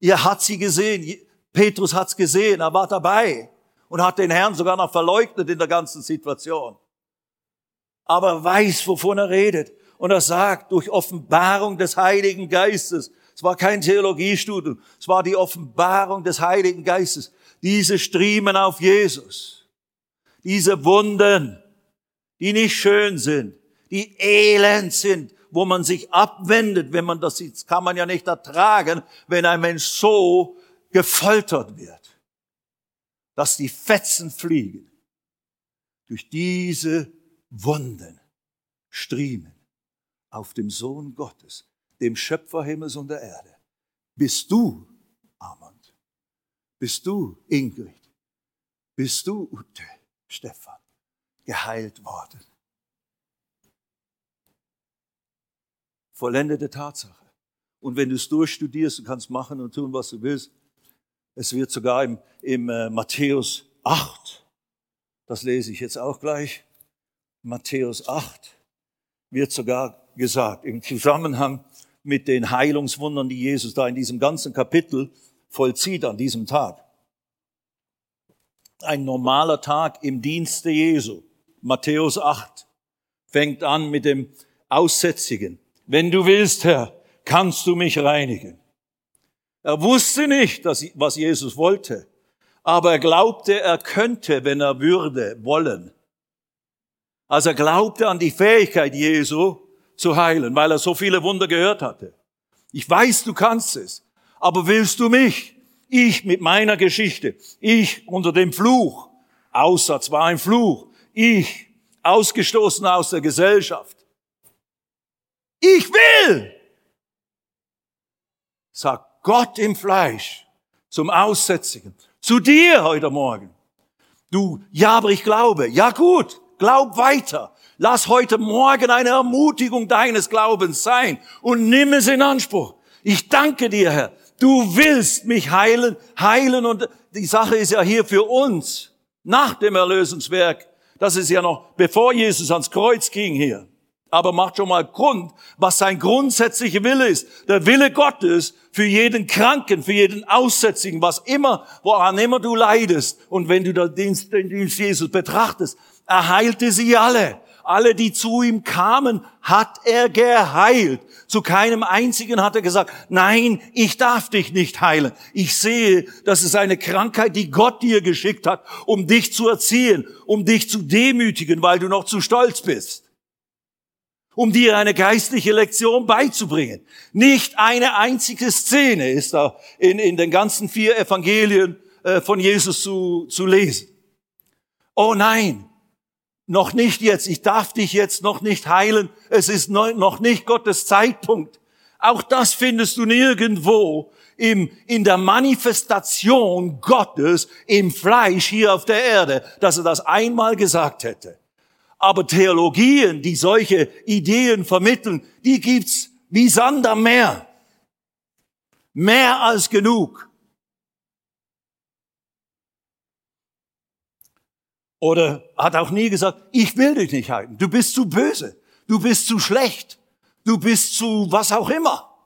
Ihr hat sie gesehen. Petrus hat's gesehen. Er war dabei und hat den Herrn sogar noch verleugnet in der ganzen Situation. Aber er weiß, wovon er redet. Und er sagt, durch Offenbarung des Heiligen Geistes, es war kein Theologiestudium, es war die Offenbarung des Heiligen Geistes, diese Striemen auf Jesus, diese Wunden, die nicht schön sind, die elend sind, wo man sich abwendet, wenn man das sieht, kann man ja nicht ertragen, wenn ein Mensch so gefoltert wird, dass die Fetzen fliegen. Durch diese Wunden, Striemen auf dem Sohn Gottes, dem Schöpfer Himmels und der Erde, bist du, Amon, bist du, Ingrid? Bist du, Ute, Stefan, geheilt worden? Vollendete Tatsache. Und wenn du es durchstudierst, du kannst machen und tun, was du willst. Es wird sogar im, im äh, Matthäus 8, das lese ich jetzt auch gleich, Matthäus 8 wird sogar gesagt, im Zusammenhang mit den Heilungswundern, die Jesus da in diesem ganzen Kapitel vollzieht an diesem Tag. Ein normaler Tag im Dienste Jesu. Matthäus 8 fängt an mit dem Aussätzigen. Wenn du willst, Herr, kannst du mich reinigen. Er wusste nicht, was Jesus wollte, aber er glaubte, er könnte, wenn er würde, wollen. Also er glaubte an die Fähigkeit Jesu zu heilen, weil er so viele Wunder gehört hatte. Ich weiß, du kannst es. Aber willst du mich? Ich mit meiner Geschichte. Ich unter dem Fluch. Aussatz war ein Fluch. Ich ausgestoßen aus der Gesellschaft. Ich will, sagt Gott im Fleisch zum Aussätzigen, zu dir heute Morgen. Du, ja, aber ich glaube. Ja gut, glaub weiter. Lass heute Morgen eine Ermutigung deines Glaubens sein und nimm es in Anspruch. Ich danke dir, Herr. Du willst mich heilen, heilen und die Sache ist ja hier für uns nach dem Erlösungswerk. Das ist ja noch bevor Jesus ans Kreuz ging hier. Aber macht schon mal Grund, was sein grundsätzlicher Wille ist. Der Wille Gottes für jeden Kranken, für jeden Aussätzigen, was immer, woran immer du leidest. Und wenn du den Dienst, den Dienst Jesus betrachtest, er heilte sie alle. Alle, die zu ihm kamen, hat er geheilt. Zu keinem einzigen hat er gesagt, nein, ich darf dich nicht heilen. Ich sehe, das ist eine Krankheit, die Gott dir geschickt hat, um dich zu erziehen, um dich zu demütigen, weil du noch zu stolz bist um dir eine geistliche Lektion beizubringen. Nicht eine einzige Szene ist da in, in den ganzen vier Evangelien äh, von Jesus zu, zu lesen. Oh nein, noch nicht jetzt, ich darf dich jetzt noch nicht heilen, es ist noch nicht Gottes Zeitpunkt. Auch das findest du nirgendwo im, in der Manifestation Gottes im Fleisch hier auf der Erde, dass er das einmal gesagt hätte. Aber Theologien, die solche Ideen vermitteln, die gibt's wie Sand am Meer. Mehr als genug. Oder hat auch nie gesagt, ich will dich nicht halten. Du bist zu böse. Du bist zu schlecht. Du bist zu was auch immer.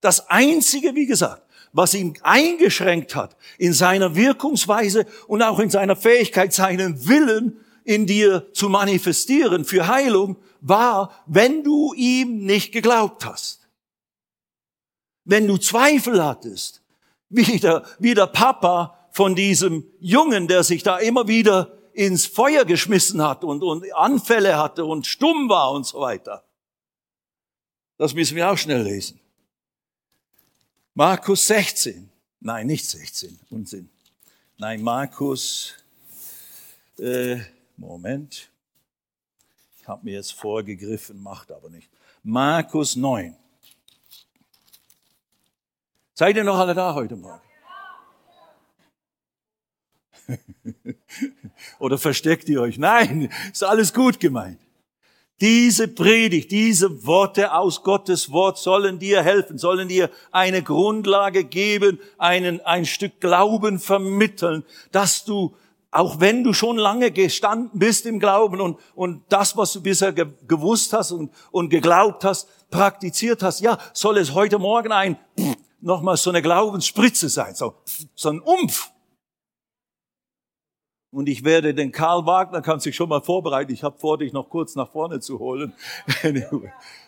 Das Einzige, wie gesagt, was ihn eingeschränkt hat in seiner Wirkungsweise und auch in seiner Fähigkeit, seinen Willen in dir zu manifestieren für Heilung, war, wenn du ihm nicht geglaubt hast. Wenn du Zweifel hattest, wie der, wie der Papa von diesem Jungen, der sich da immer wieder ins Feuer geschmissen hat und, und Anfälle hatte und stumm war und so weiter. Das müssen wir auch schnell lesen. Markus 16. Nein, nicht 16. Unsinn. Nein, Markus äh, Moment. Ich habe mir jetzt vorgegriffen, macht aber nicht. Markus 9. Seid ihr noch alle da heute Morgen? Oder versteckt ihr euch? Nein, ist alles gut gemeint. Diese Predigt, diese Worte aus Gottes Wort sollen dir helfen, sollen dir eine Grundlage geben, einen, ein Stück Glauben vermitteln, dass du auch wenn du schon lange gestanden bist im Glauben und, und das, was du bisher ge gewusst hast und, und geglaubt hast, praktiziert hast, ja, soll es heute Morgen ein, nochmal so eine Glaubensspritze sein, so, so ein Umf. Und ich werde den Karl Wagner, kann sich schon mal vorbereiten, ich habe vor, dich noch kurz nach vorne zu holen,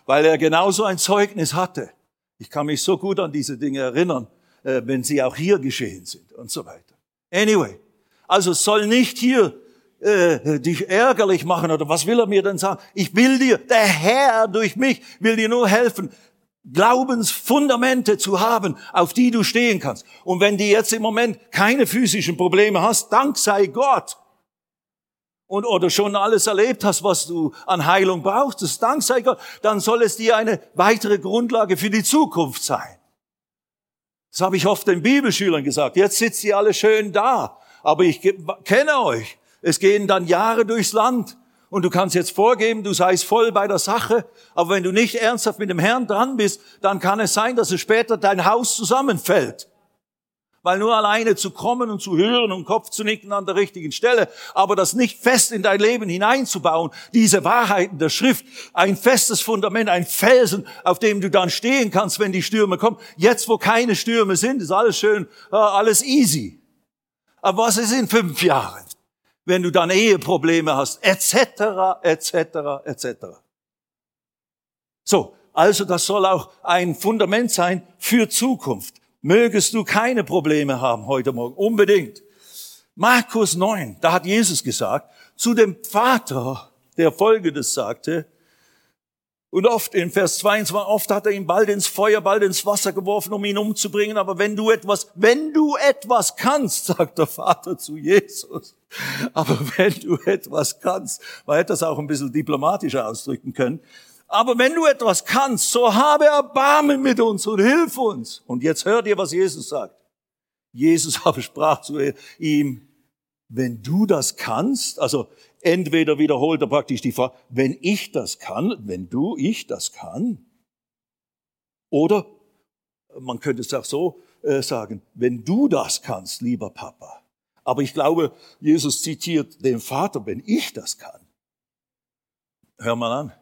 weil er genauso ein Zeugnis hatte. Ich kann mich so gut an diese Dinge erinnern, äh, wenn sie auch hier geschehen sind und so weiter. Anyway, also soll nicht hier äh, dich ärgerlich machen oder was will er mir denn sagen? Ich will dir, der Herr durch mich will dir nur helfen, Glaubensfundamente zu haben, auf die du stehen kannst. Und wenn du jetzt im Moment keine physischen Probleme hast, dank sei Gott. Und, oder schon alles erlebt hast, was du an Heilung brauchst, das dank sei Gott, dann soll es dir eine weitere Grundlage für die Zukunft sein. Das habe ich oft den Bibelschülern gesagt. Jetzt sitzt ihr alle schön da aber ich kenne euch. Es gehen dann Jahre durchs Land und du kannst jetzt vorgeben, du seist voll bei der Sache, aber wenn du nicht ernsthaft mit dem Herrn dran bist, dann kann es sein, dass es später dein Haus zusammenfällt. Weil nur alleine zu kommen und zu hören und Kopf zu nicken an der richtigen Stelle, aber das nicht fest in dein Leben hineinzubauen, diese Wahrheiten der Schrift, ein festes Fundament, ein Felsen, auf dem du dann stehen kannst, wenn die Stürme kommen. Jetzt, wo keine Stürme sind, ist alles schön, äh, alles easy. Aber was ist in fünf Jahren, wenn du dann Eheprobleme hast, etc., etc., etc. So, also das soll auch ein Fundament sein für Zukunft. Mögest du keine Probleme haben heute Morgen, unbedingt. Markus 9, da hat Jesus gesagt, zu dem Vater, der Folgendes sagte, und oft in Vers 22, oft hat er ihn bald ins Feuer, bald ins Wasser geworfen, um ihn umzubringen. Aber wenn du etwas, wenn du etwas kannst, sagt der Vater zu Jesus. Aber wenn du etwas kannst, man hätte das auch ein bisschen diplomatischer ausdrücken können. Aber wenn du etwas kannst, so habe Erbarmen mit uns und hilf uns. Und jetzt hört ihr, was Jesus sagt. Jesus aber sprach zu ihm, wenn du das kannst, also Entweder wiederholt er praktisch die Frage, wenn ich das kann, wenn du, ich das kann. Oder man könnte es auch so äh, sagen, wenn du das kannst, lieber Papa. Aber ich glaube, Jesus zitiert den Vater, wenn ich das kann. Hör mal an.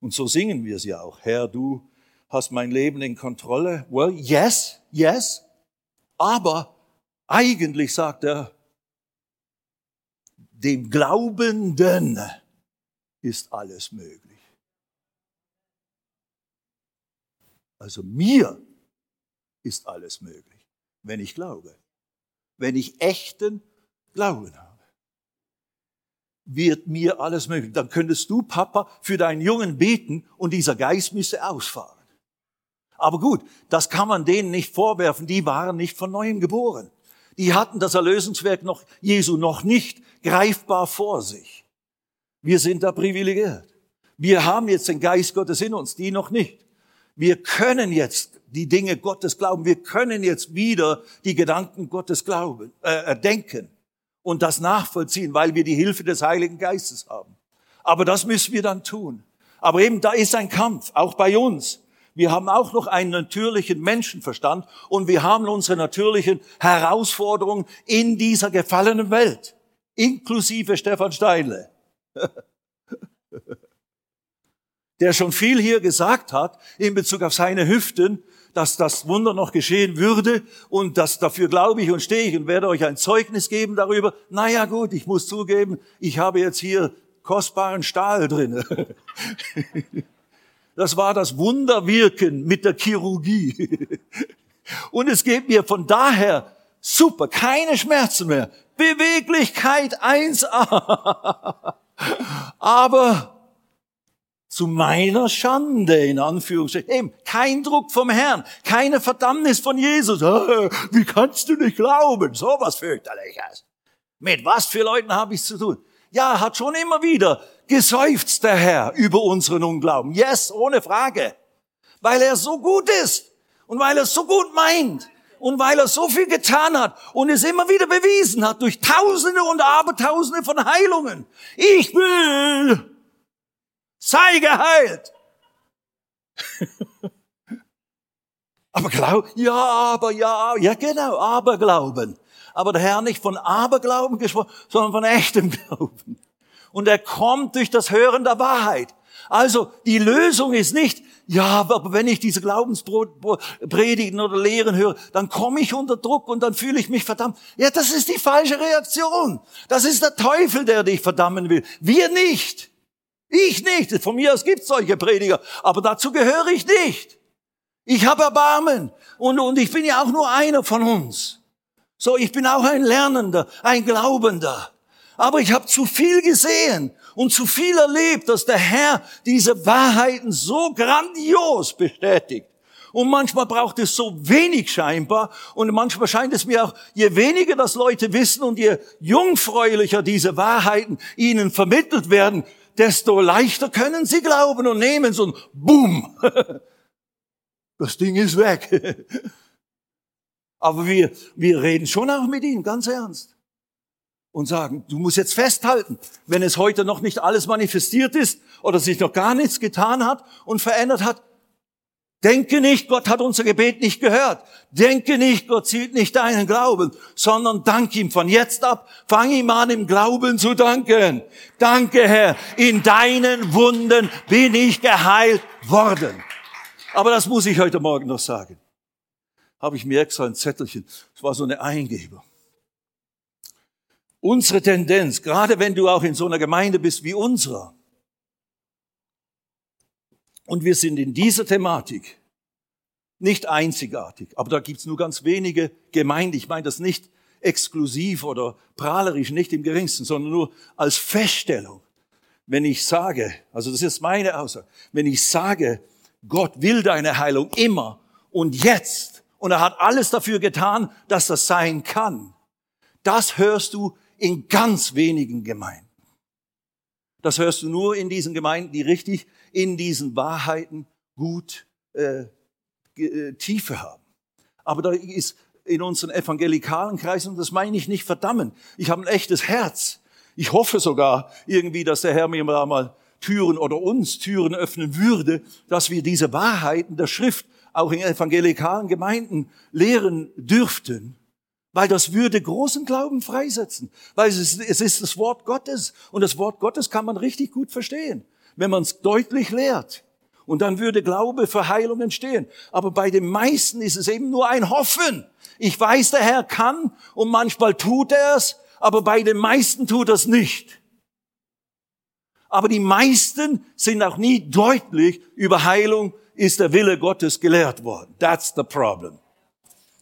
Und so singen wir es ja auch. Herr, du hast mein Leben in Kontrolle. Well, yes, yes. Aber eigentlich sagt er, dem Glaubenden ist alles möglich. Also mir ist alles möglich, wenn ich glaube, wenn ich echten Glauben habe. Wird mir alles möglich. Dann könntest du, Papa, für deinen Jungen beten und dieser Geist müsse ausfahren. Aber gut, das kann man denen nicht vorwerfen. Die waren nicht von neuem geboren. Die hatten das Erlösungswerk noch Jesu noch nicht greifbar vor sich. Wir sind da privilegiert. Wir haben jetzt den Geist Gottes in uns, die noch nicht. Wir können jetzt die Dinge Gottes glauben. Wir können jetzt wieder die Gedanken Gottes glauben, äh, denken und das nachvollziehen, weil wir die Hilfe des Heiligen Geistes haben. Aber das müssen wir dann tun. Aber eben da ist ein Kampf, auch bei uns. Wir haben auch noch einen natürlichen Menschenverstand und wir haben unsere natürlichen Herausforderungen in dieser gefallenen Welt, inklusive Stefan Steinle, der schon viel hier gesagt hat in Bezug auf seine Hüften, dass das Wunder noch geschehen würde und das dafür glaube ich und stehe ich und werde euch ein Zeugnis geben darüber. Naja gut, ich muss zugeben, ich habe jetzt hier kostbaren Stahl drin. Das war das Wunderwirken mit der Chirurgie. Und es geht mir von daher super, keine Schmerzen mehr. Beweglichkeit 1a. Aber zu meiner Schande, in Anführungsstrichen, eben kein Druck vom Herrn, keine Verdammnis von Jesus. Wie kannst du nicht glauben? So was fürchterliches. Mit was für Leuten habe ich zu tun? Ja, hat schon immer wieder geseufzt der Herr über unseren Unglauben. Yes, ohne Frage. Weil er so gut ist und weil er so gut meint und weil er so viel getan hat und es immer wieder bewiesen hat durch Tausende und Abertausende von Heilungen. Ich will, sei geheilt. aber glaub, ja, aber ja, ja genau, aber glauben. Aber der Herr nicht von Aberglauben gesprochen, sondern von echtem Glauben und er kommt durch das Hören der Wahrheit. Also die Lösung ist nicht, ja, aber wenn ich diese Glaubenspredigen oder Lehren höre, dann komme ich unter Druck und dann fühle ich mich verdammt. Ja, das ist die falsche Reaktion. Das ist der Teufel, der dich verdammen will. Wir nicht. Ich nicht. Von mir aus gibt es solche Prediger, aber dazu gehöre ich nicht. Ich habe Erbarmen und, und ich bin ja auch nur einer von uns. So, ich bin auch ein Lernender, ein Glaubender. Aber ich habe zu viel gesehen und zu viel erlebt, dass der Herr diese Wahrheiten so grandios bestätigt. Und manchmal braucht es so wenig scheinbar. Und manchmal scheint es mir auch, je weniger das Leute wissen und je jungfräulicher diese Wahrheiten ihnen vermittelt werden, desto leichter können sie glauben und nehmen ein Boom. Das Ding ist weg. Aber wir, wir reden schon auch mit ihnen, ganz ernst und sagen, du musst jetzt festhalten, wenn es heute noch nicht alles manifestiert ist oder sich noch gar nichts getan hat und verändert hat, denke nicht, Gott hat unser Gebet nicht gehört. Denke nicht, Gott sieht nicht deinen Glauben, sondern dank ihm von jetzt ab. Fang ihm an, im Glauben zu danken. Danke, Herr, in deinen Wunden bin ich geheilt worden. Aber das muss ich heute Morgen noch sagen. Habe ich mir extra ein Zettelchen. Das war so eine Eingebung. Unsere Tendenz, gerade wenn du auch in so einer Gemeinde bist wie unserer, und wir sind in dieser Thematik nicht einzigartig, aber da gibt's nur ganz wenige Gemeinden. Ich meine das nicht exklusiv oder prahlerisch, nicht im geringsten, sondern nur als Feststellung. Wenn ich sage, also das ist meine Aussage, wenn ich sage, Gott will deine Heilung immer und jetzt und er hat alles dafür getan, dass das sein kann, das hörst du in ganz wenigen Gemeinden. Das hörst du nur in diesen Gemeinden, die richtig in diesen Wahrheiten gut äh, äh, Tiefe haben. Aber da ist in unseren evangelikalen Kreisen, und das meine ich nicht verdammen, ich habe ein echtes Herz. Ich hoffe sogar irgendwie, dass der Herr mir mal Türen oder uns Türen öffnen würde, dass wir diese Wahrheiten der Schrift auch in evangelikalen Gemeinden lehren dürften. Weil das würde großen Glauben freisetzen. Weil es ist, es ist das Wort Gottes. Und das Wort Gottes kann man richtig gut verstehen, wenn man es deutlich lehrt. Und dann würde Glaube für Heilung entstehen. Aber bei den meisten ist es eben nur ein Hoffen. Ich weiß, der Herr kann und manchmal tut er es, aber bei den meisten tut er es nicht. Aber die meisten sind auch nie deutlich über Heilung ist der Wille Gottes gelehrt worden. That's the problem.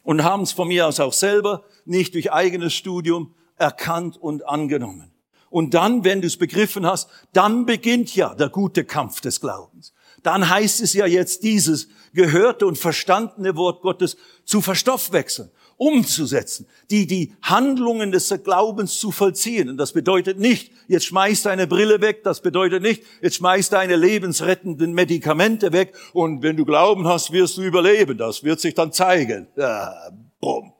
Und haben es von mir aus auch selber nicht durch eigenes Studium erkannt und angenommen. Und dann, wenn du es begriffen hast, dann beginnt ja der gute Kampf des Glaubens. Dann heißt es ja jetzt dieses gehörte und verstandene Wort Gottes zu verstoffwechseln umzusetzen, die die Handlungen des Glaubens zu vollziehen. Und das bedeutet nicht, jetzt schmeißt deine Brille weg, das bedeutet nicht, jetzt schmeißt deine lebensrettenden Medikamente weg und wenn du Glauben hast, wirst du überleben. Das wird sich dann zeigen. Ja, bumm.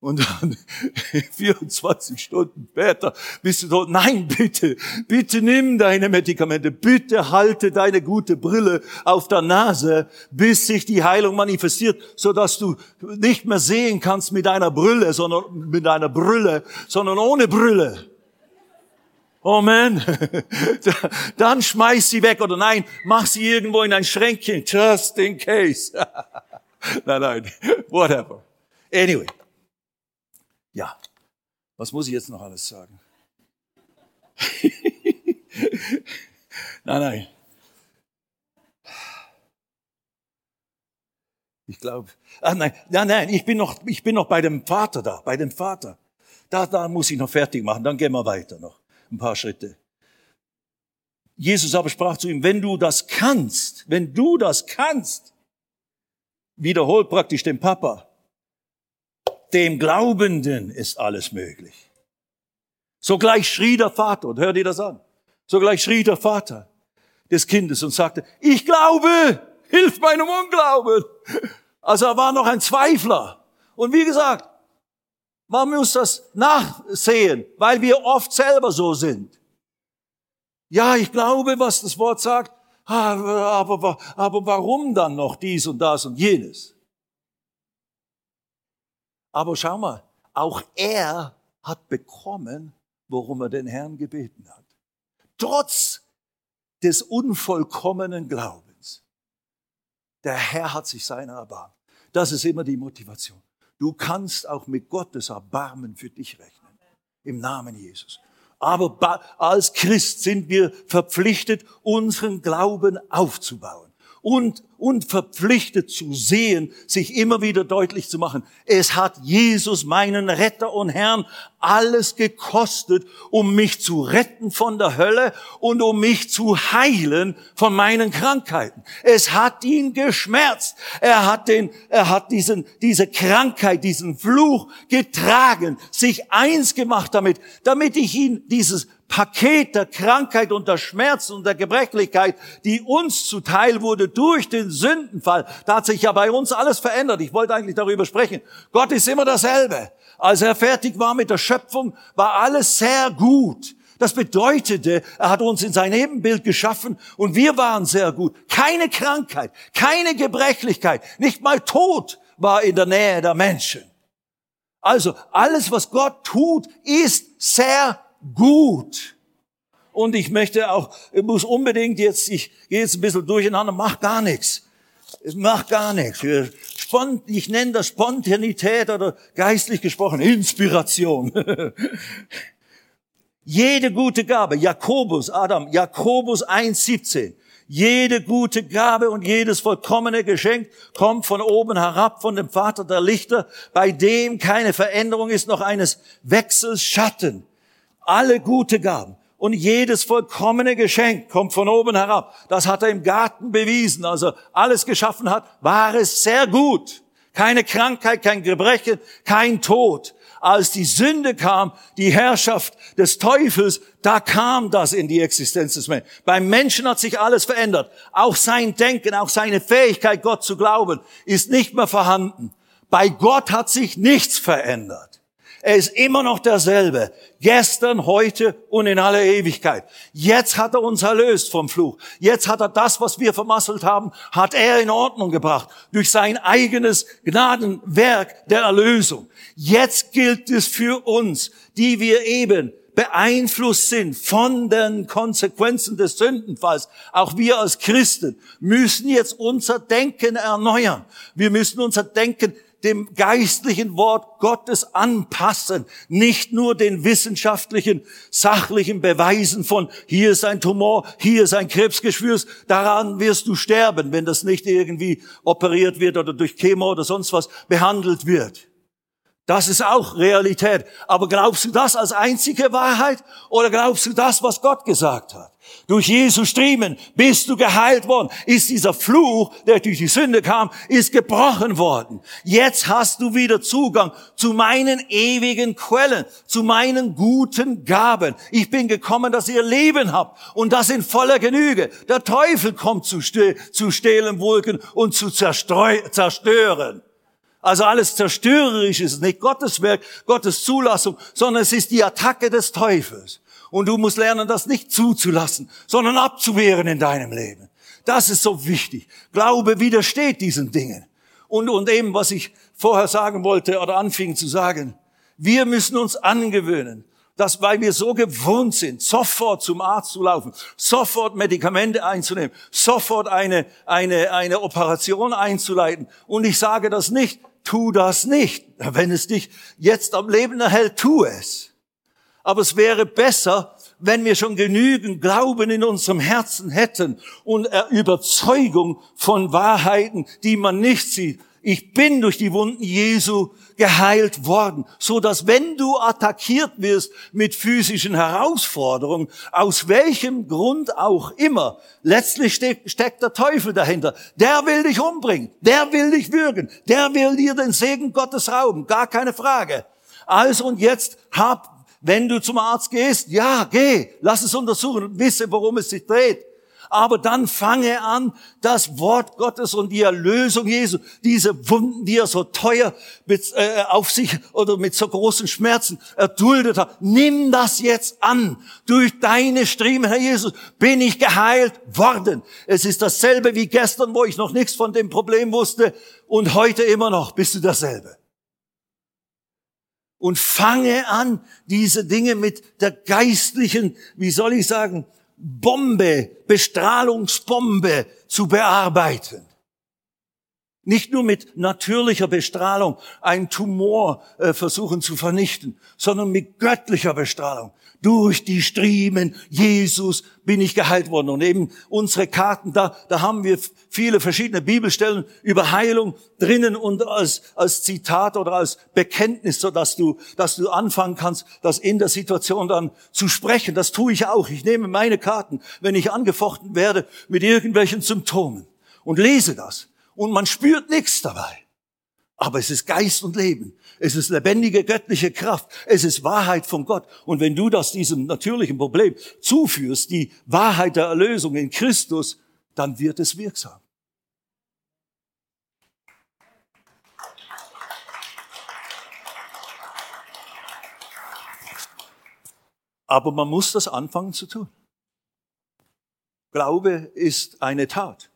Und dann 24 Stunden später bist du dort. Nein, bitte, bitte nimm deine Medikamente. Bitte halte deine gute Brille auf der Nase, bis sich die Heilung manifestiert, so dass du nicht mehr sehen kannst mit deiner Brille, sondern mit deiner Brille, sondern ohne Brille. Amen. Dann schmeiß sie weg oder nein, mach sie irgendwo in ein Schränkchen, just in case. nein, nein, whatever. Anyway. Ja, was muss ich jetzt noch alles sagen? nein, nein. Ich glaube, ah, nein, nein, nein, ich bin noch, ich bin noch bei dem Vater da, bei dem Vater. Da, da muss ich noch fertig machen, dann gehen wir weiter noch, ein paar Schritte. Jesus aber sprach zu ihm, wenn du das kannst, wenn du das kannst, wiederholt praktisch den Papa, dem Glaubenden ist alles möglich. Sogleich schrie der Vater, und hört ihr das an? Sogleich schrie der Vater des Kindes und sagte, ich glaube, hilf meinem Unglauben. Also er war noch ein Zweifler. Und wie gesagt, man muss das nachsehen, weil wir oft selber so sind. Ja, ich glaube, was das Wort sagt, aber, aber, aber warum dann noch dies und das und jenes? Aber schau mal, auch er hat bekommen, worum er den Herrn gebeten hat. Trotz des unvollkommenen Glaubens. Der Herr hat sich seiner erbarmt. Das ist immer die Motivation. Du kannst auch mit Gottes Erbarmen für dich rechnen. Im Namen Jesus. Aber als Christ sind wir verpflichtet, unseren Glauben aufzubauen und, und verpflichtet zu sehen, sich immer wieder deutlich zu machen. Es hat Jesus, meinen Retter und Herrn, alles gekostet, um mich zu retten von der Hölle und um mich zu heilen von meinen Krankheiten. Es hat ihn geschmerzt. Er hat den, er hat diesen, diese Krankheit, diesen Fluch getragen, sich eins gemacht damit, damit ich ihn dieses Paket der Krankheit und der Schmerzen und der Gebrechlichkeit, die uns zuteil wurde durch den Sündenfall. Da hat sich ja bei uns alles verändert. Ich wollte eigentlich darüber sprechen. Gott ist immer dasselbe. Als er fertig war mit der Schöpfung, war alles sehr gut. Das bedeutete, er hat uns in sein Ebenbild geschaffen und wir waren sehr gut. Keine Krankheit, keine Gebrechlichkeit, nicht mal Tod war in der Nähe der Menschen. Also alles, was Gott tut, ist sehr gut. Und ich möchte auch, ich muss unbedingt jetzt, ich gehe jetzt ein bisschen durcheinander, mach gar nichts. Es macht gar nichts. Ich nenne das Spontanität oder geistlich gesprochen Inspiration. Jede gute Gabe, Jakobus, Adam, Jakobus 1,17. Jede gute Gabe und jedes vollkommene Geschenk kommt von oben herab, von dem Vater der Lichter, bei dem keine Veränderung ist, noch eines Wechsels Schatten alle gute Gaben und jedes vollkommene Geschenk kommt von oben herab. Das hat er im Garten bewiesen. Also alles geschaffen hat, war es sehr gut. Keine Krankheit, kein Gebrechen, kein Tod. Als die Sünde kam, die Herrschaft des Teufels, da kam das in die Existenz des Menschen. Beim Menschen hat sich alles verändert. Auch sein Denken, auch seine Fähigkeit, Gott zu glauben, ist nicht mehr vorhanden. Bei Gott hat sich nichts verändert. Er ist immer noch derselbe. Gestern, heute und in aller Ewigkeit. Jetzt hat er uns erlöst vom Fluch. Jetzt hat er das, was wir vermasselt haben, hat er in Ordnung gebracht. Durch sein eigenes Gnadenwerk der Erlösung. Jetzt gilt es für uns, die wir eben beeinflusst sind von den Konsequenzen des Sündenfalls. Auch wir als Christen müssen jetzt unser Denken erneuern. Wir müssen unser Denken dem geistlichen Wort Gottes anpassen, nicht nur den wissenschaftlichen, sachlichen Beweisen von hier ist ein Tumor, hier ist ein Krebsgeschwür, daran wirst du sterben, wenn das nicht irgendwie operiert wird oder durch Chemo oder sonst was behandelt wird. Das ist auch Realität. Aber glaubst du das als einzige Wahrheit oder glaubst du das, was Gott gesagt hat? Durch Jesu Striemen bist du geheilt worden. Ist dieser Fluch, der durch die Sünde kam, ist gebrochen worden. Jetzt hast du wieder Zugang zu meinen ewigen Quellen, zu meinen guten Gaben. Ich bin gekommen, dass ihr Leben habt und das in voller Genüge. Der Teufel kommt zu, stehlen, Wolken und zu zerstören. Also alles zerstörerisch ist nicht Gottes Werk, Gottes Zulassung, sondern es ist die Attacke des Teufels. Und du musst lernen, das nicht zuzulassen, sondern abzuwehren in deinem Leben. Das ist so wichtig. Glaube widersteht diesen Dingen. Und, und eben, was ich vorher sagen wollte oder anfing zu sagen, wir müssen uns angewöhnen, dass weil wir so gewohnt sind, sofort zum Arzt zu laufen, sofort Medikamente einzunehmen, sofort eine, eine, eine Operation einzuleiten. Und ich sage das nicht, tu das nicht. Wenn es dich jetzt am Leben erhält, tu es. Aber es wäre besser, wenn wir schon genügend Glauben in unserem Herzen hätten und Überzeugung von Wahrheiten, die man nicht sieht. Ich bin durch die Wunden Jesu geheilt worden, so dass wenn du attackiert wirst mit physischen Herausforderungen, aus welchem Grund auch immer, letztlich steckt, der Teufel dahinter. Der will dich umbringen, der will dich würgen, der will dir den Segen Gottes rauben, gar keine Frage. Also und jetzt hab, wenn du zum Arzt gehst, ja, geh, lass es untersuchen und wisse, worum es sich dreht aber dann fange an, das Wort Gottes und die Erlösung Jesu, diese Wunden, die er so teuer mit, äh, auf sich oder mit so großen Schmerzen erduldet hat, nimm das jetzt an. Durch deine Striemen, Herr Jesus, bin ich geheilt worden. Es ist dasselbe wie gestern, wo ich noch nichts von dem Problem wusste und heute immer noch bist du dasselbe und fange an, diese Dinge mit der geistlichen, wie soll ich sagen, Bombe, Bestrahlungsbombe zu bearbeiten. Nicht nur mit natürlicher Bestrahlung einen Tumor äh, versuchen zu vernichten, sondern mit göttlicher Bestrahlung. Durch die Striemen Jesus bin ich geheilt worden. Und eben unsere Karten, da, da haben wir viele verschiedene Bibelstellen über Heilung drinnen und als, als Zitat oder als Bekenntnis, so dass du, dass du anfangen kannst, das in der Situation dann zu sprechen. Das tue ich auch. Ich nehme meine Karten, wenn ich angefochten werde mit irgendwelchen Symptomen und lese das. Und man spürt nichts dabei. Aber es ist Geist und Leben. Es ist lebendige göttliche Kraft. Es ist Wahrheit von Gott. Und wenn du das diesem natürlichen Problem zuführst, die Wahrheit der Erlösung in Christus, dann wird es wirksam. Aber man muss das anfangen zu tun. Glaube ist eine Tat.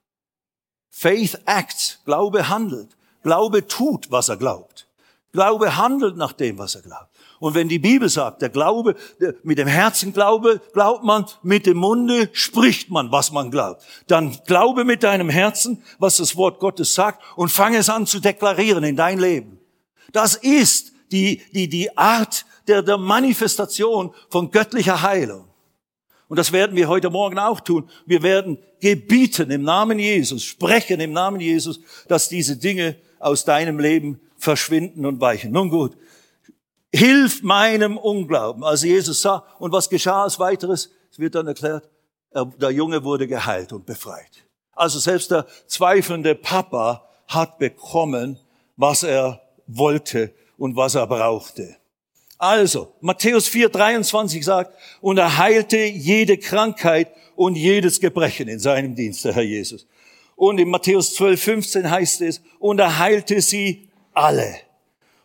Faith acts. Glaube handelt. Glaube tut, was er glaubt. Glaube handelt nach dem, was er glaubt. Und wenn die Bibel sagt, der Glaube, mit dem Herzen glaube, glaubt man, mit dem Munde spricht man, was man glaubt. Dann glaube mit deinem Herzen, was das Wort Gottes sagt und fange es an zu deklarieren in dein Leben. Das ist die, die, die Art der, der Manifestation von göttlicher Heilung. Und das werden wir heute Morgen auch tun. Wir werden gebieten im Namen Jesus, sprechen im Namen Jesus, dass diese Dinge aus deinem Leben verschwinden und weichen. Nun gut, hilf meinem Unglauben. Also Jesus sah, und was geschah als weiteres? Es wird dann erklärt, der Junge wurde geheilt und befreit. Also selbst der zweifelnde Papa hat bekommen, was er wollte und was er brauchte. Also, Matthäus 4, 23 sagt, und er heilte jede Krankheit und jedes Gebrechen in seinem Dienst, der Herr Jesus. Und in Matthäus 12, 15 heißt es, und er heilte sie alle.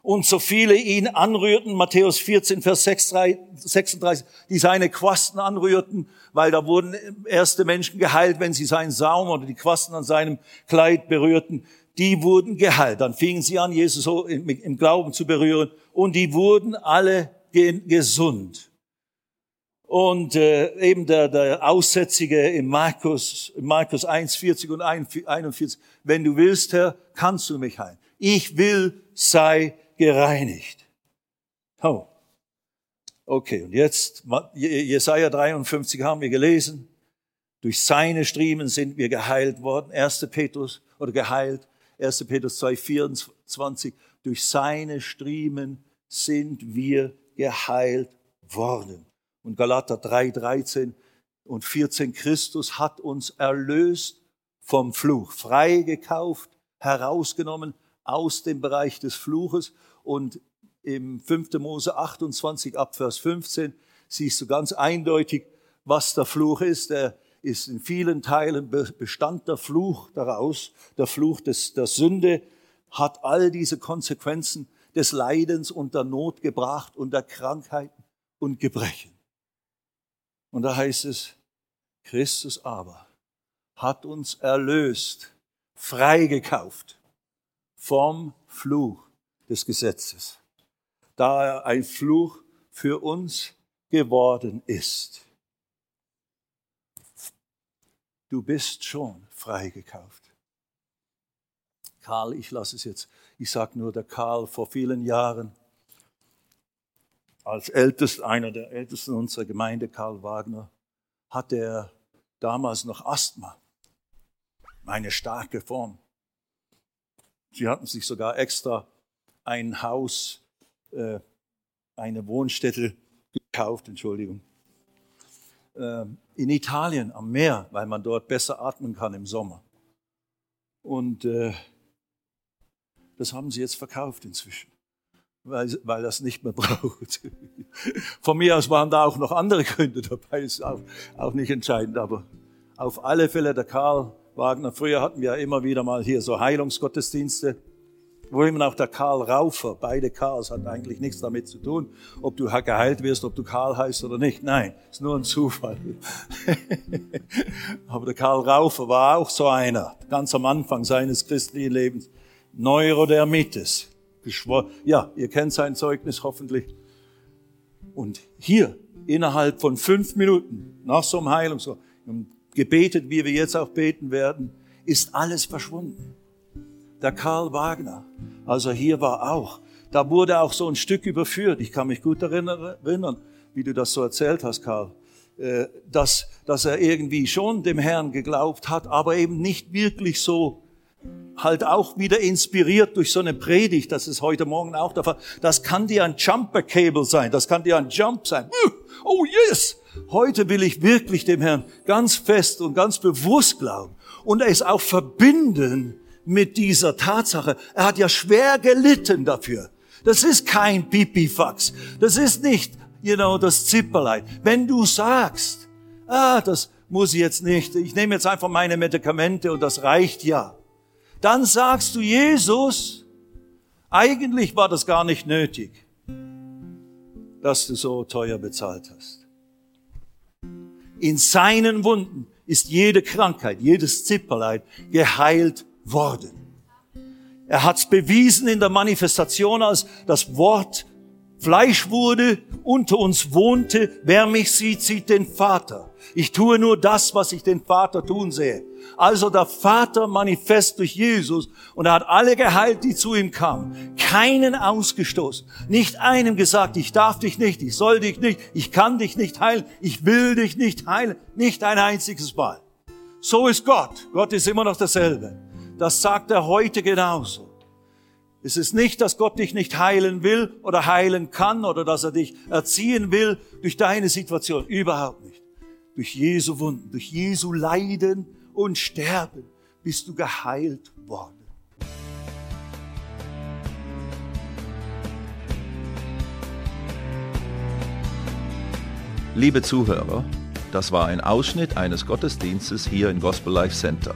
Und so viele ihn anrührten, Matthäus 14, Vers 36, die seine Quasten anrührten, weil da wurden erste Menschen geheilt, wenn sie seinen Saum oder die Quasten an seinem Kleid berührten. Die wurden geheilt. Dann fingen sie an, Jesus so im Glauben zu berühren und die wurden alle gesund. Und äh, eben der, der Aussätzige in Markus, Markus 1, 40 und 41, wenn du willst, Herr, kannst du mich heilen. Ich will, sei gereinigt. Oh. Okay, und jetzt, Jesaja 53 haben wir gelesen. Durch seine Striemen sind wir geheilt worden. 1. Petrus, oder geheilt. 1. Petrus 2, 24. Durch seine Striemen sind wir geheilt worden. Und Galater 3, 13 und 14, Christus hat uns erlöst vom Fluch, freigekauft, herausgenommen aus dem Bereich des Fluches. Und im 5. Mose 28 ab Vers 15 siehst du ganz eindeutig, was der Fluch ist. Er ist in vielen Teilen bestand der Fluch daraus. Der Fluch des, der Sünde hat all diese Konsequenzen des Leidens und der Not gebracht und der Krankheiten und Gebrechen. Und da heißt es, Christus aber hat uns erlöst, freigekauft vom Fluch des Gesetzes, da er ein Fluch für uns geworden ist. Du bist schon freigekauft. Karl, ich lasse es jetzt, ich sage nur der Karl vor vielen Jahren, als ältest, einer der ältesten unserer Gemeinde, Karl Wagner, hatte er damals noch Asthma, eine starke Form. Sie hatten sich sogar extra ein Haus, äh, eine Wohnstätte gekauft, Entschuldigung, äh, in Italien am Meer, weil man dort besser atmen kann im Sommer. Und äh, das haben sie jetzt verkauft inzwischen weil, weil das nicht mehr braucht. Von mir aus waren da auch noch andere Gründe dabei, ist auch, auch nicht entscheidend, aber auf alle Fälle der Karl Wagner. Früher hatten wir immer wieder mal hier so Heilungsgottesdienste, wo immer auch der Karl Raufer, beide Karls, hat eigentlich nichts damit zu tun, ob du geheilt wirst, ob du Karl heißt oder nicht. Nein, ist nur ein Zufall. aber der Karl Raufer war auch so einer, ganz am Anfang seines christlichen Lebens. Neurodermitis ja, ihr kennt sein Zeugnis hoffentlich. Und hier, innerhalb von fünf Minuten, nach so einem Heilungswort, gebetet, wie wir jetzt auch beten werden, ist alles verschwunden. Der Karl Wagner, also hier war auch, da wurde auch so ein Stück überführt. Ich kann mich gut erinnern, wie du das so erzählt hast, Karl, äh, dass, dass er irgendwie schon dem Herrn geglaubt hat, aber eben nicht wirklich so halt auch wieder inspiriert durch so eine Predigt, das ist heute Morgen auch der Fall. Das kann dir ein Jumper Cable sein, das kann dir ein Jump sein. Oh yes! Heute will ich wirklich dem Herrn ganz fest und ganz bewusst glauben und es auch verbinden mit dieser Tatsache. Er hat ja schwer gelitten dafür. Das ist kein Pipifax. Das ist nicht, you know, das Zipperlein. Wenn du sagst, ah, das muss ich jetzt nicht, ich nehme jetzt einfach meine Medikamente und das reicht ja dann sagst du, Jesus, eigentlich war das gar nicht nötig, dass du so teuer bezahlt hast. In seinen Wunden ist jede Krankheit, jedes Zipperleid geheilt worden. Er hat es bewiesen in der Manifestation, als das Wort Fleisch wurde, unter uns wohnte. Wer mich sieht, sieht den Vater. Ich tue nur das, was ich den Vater tun sehe. Also der Vater manifest durch Jesus und er hat alle geheilt, die zu ihm kamen. Keinen ausgestoßen. Nicht einem gesagt, ich darf dich nicht, ich soll dich nicht, ich kann dich nicht heilen, ich will dich nicht heilen. Nicht ein einziges Mal. So ist Gott. Gott ist immer noch dasselbe. Das sagt er heute genauso. Es ist nicht, dass Gott dich nicht heilen will oder heilen kann oder dass er dich erziehen will durch deine Situation. Überhaupt nicht. Durch Jesu Wunden, durch Jesu Leiden und Sterben bist du geheilt worden. Liebe Zuhörer, das war ein Ausschnitt eines Gottesdienstes hier im Gospel Life Center.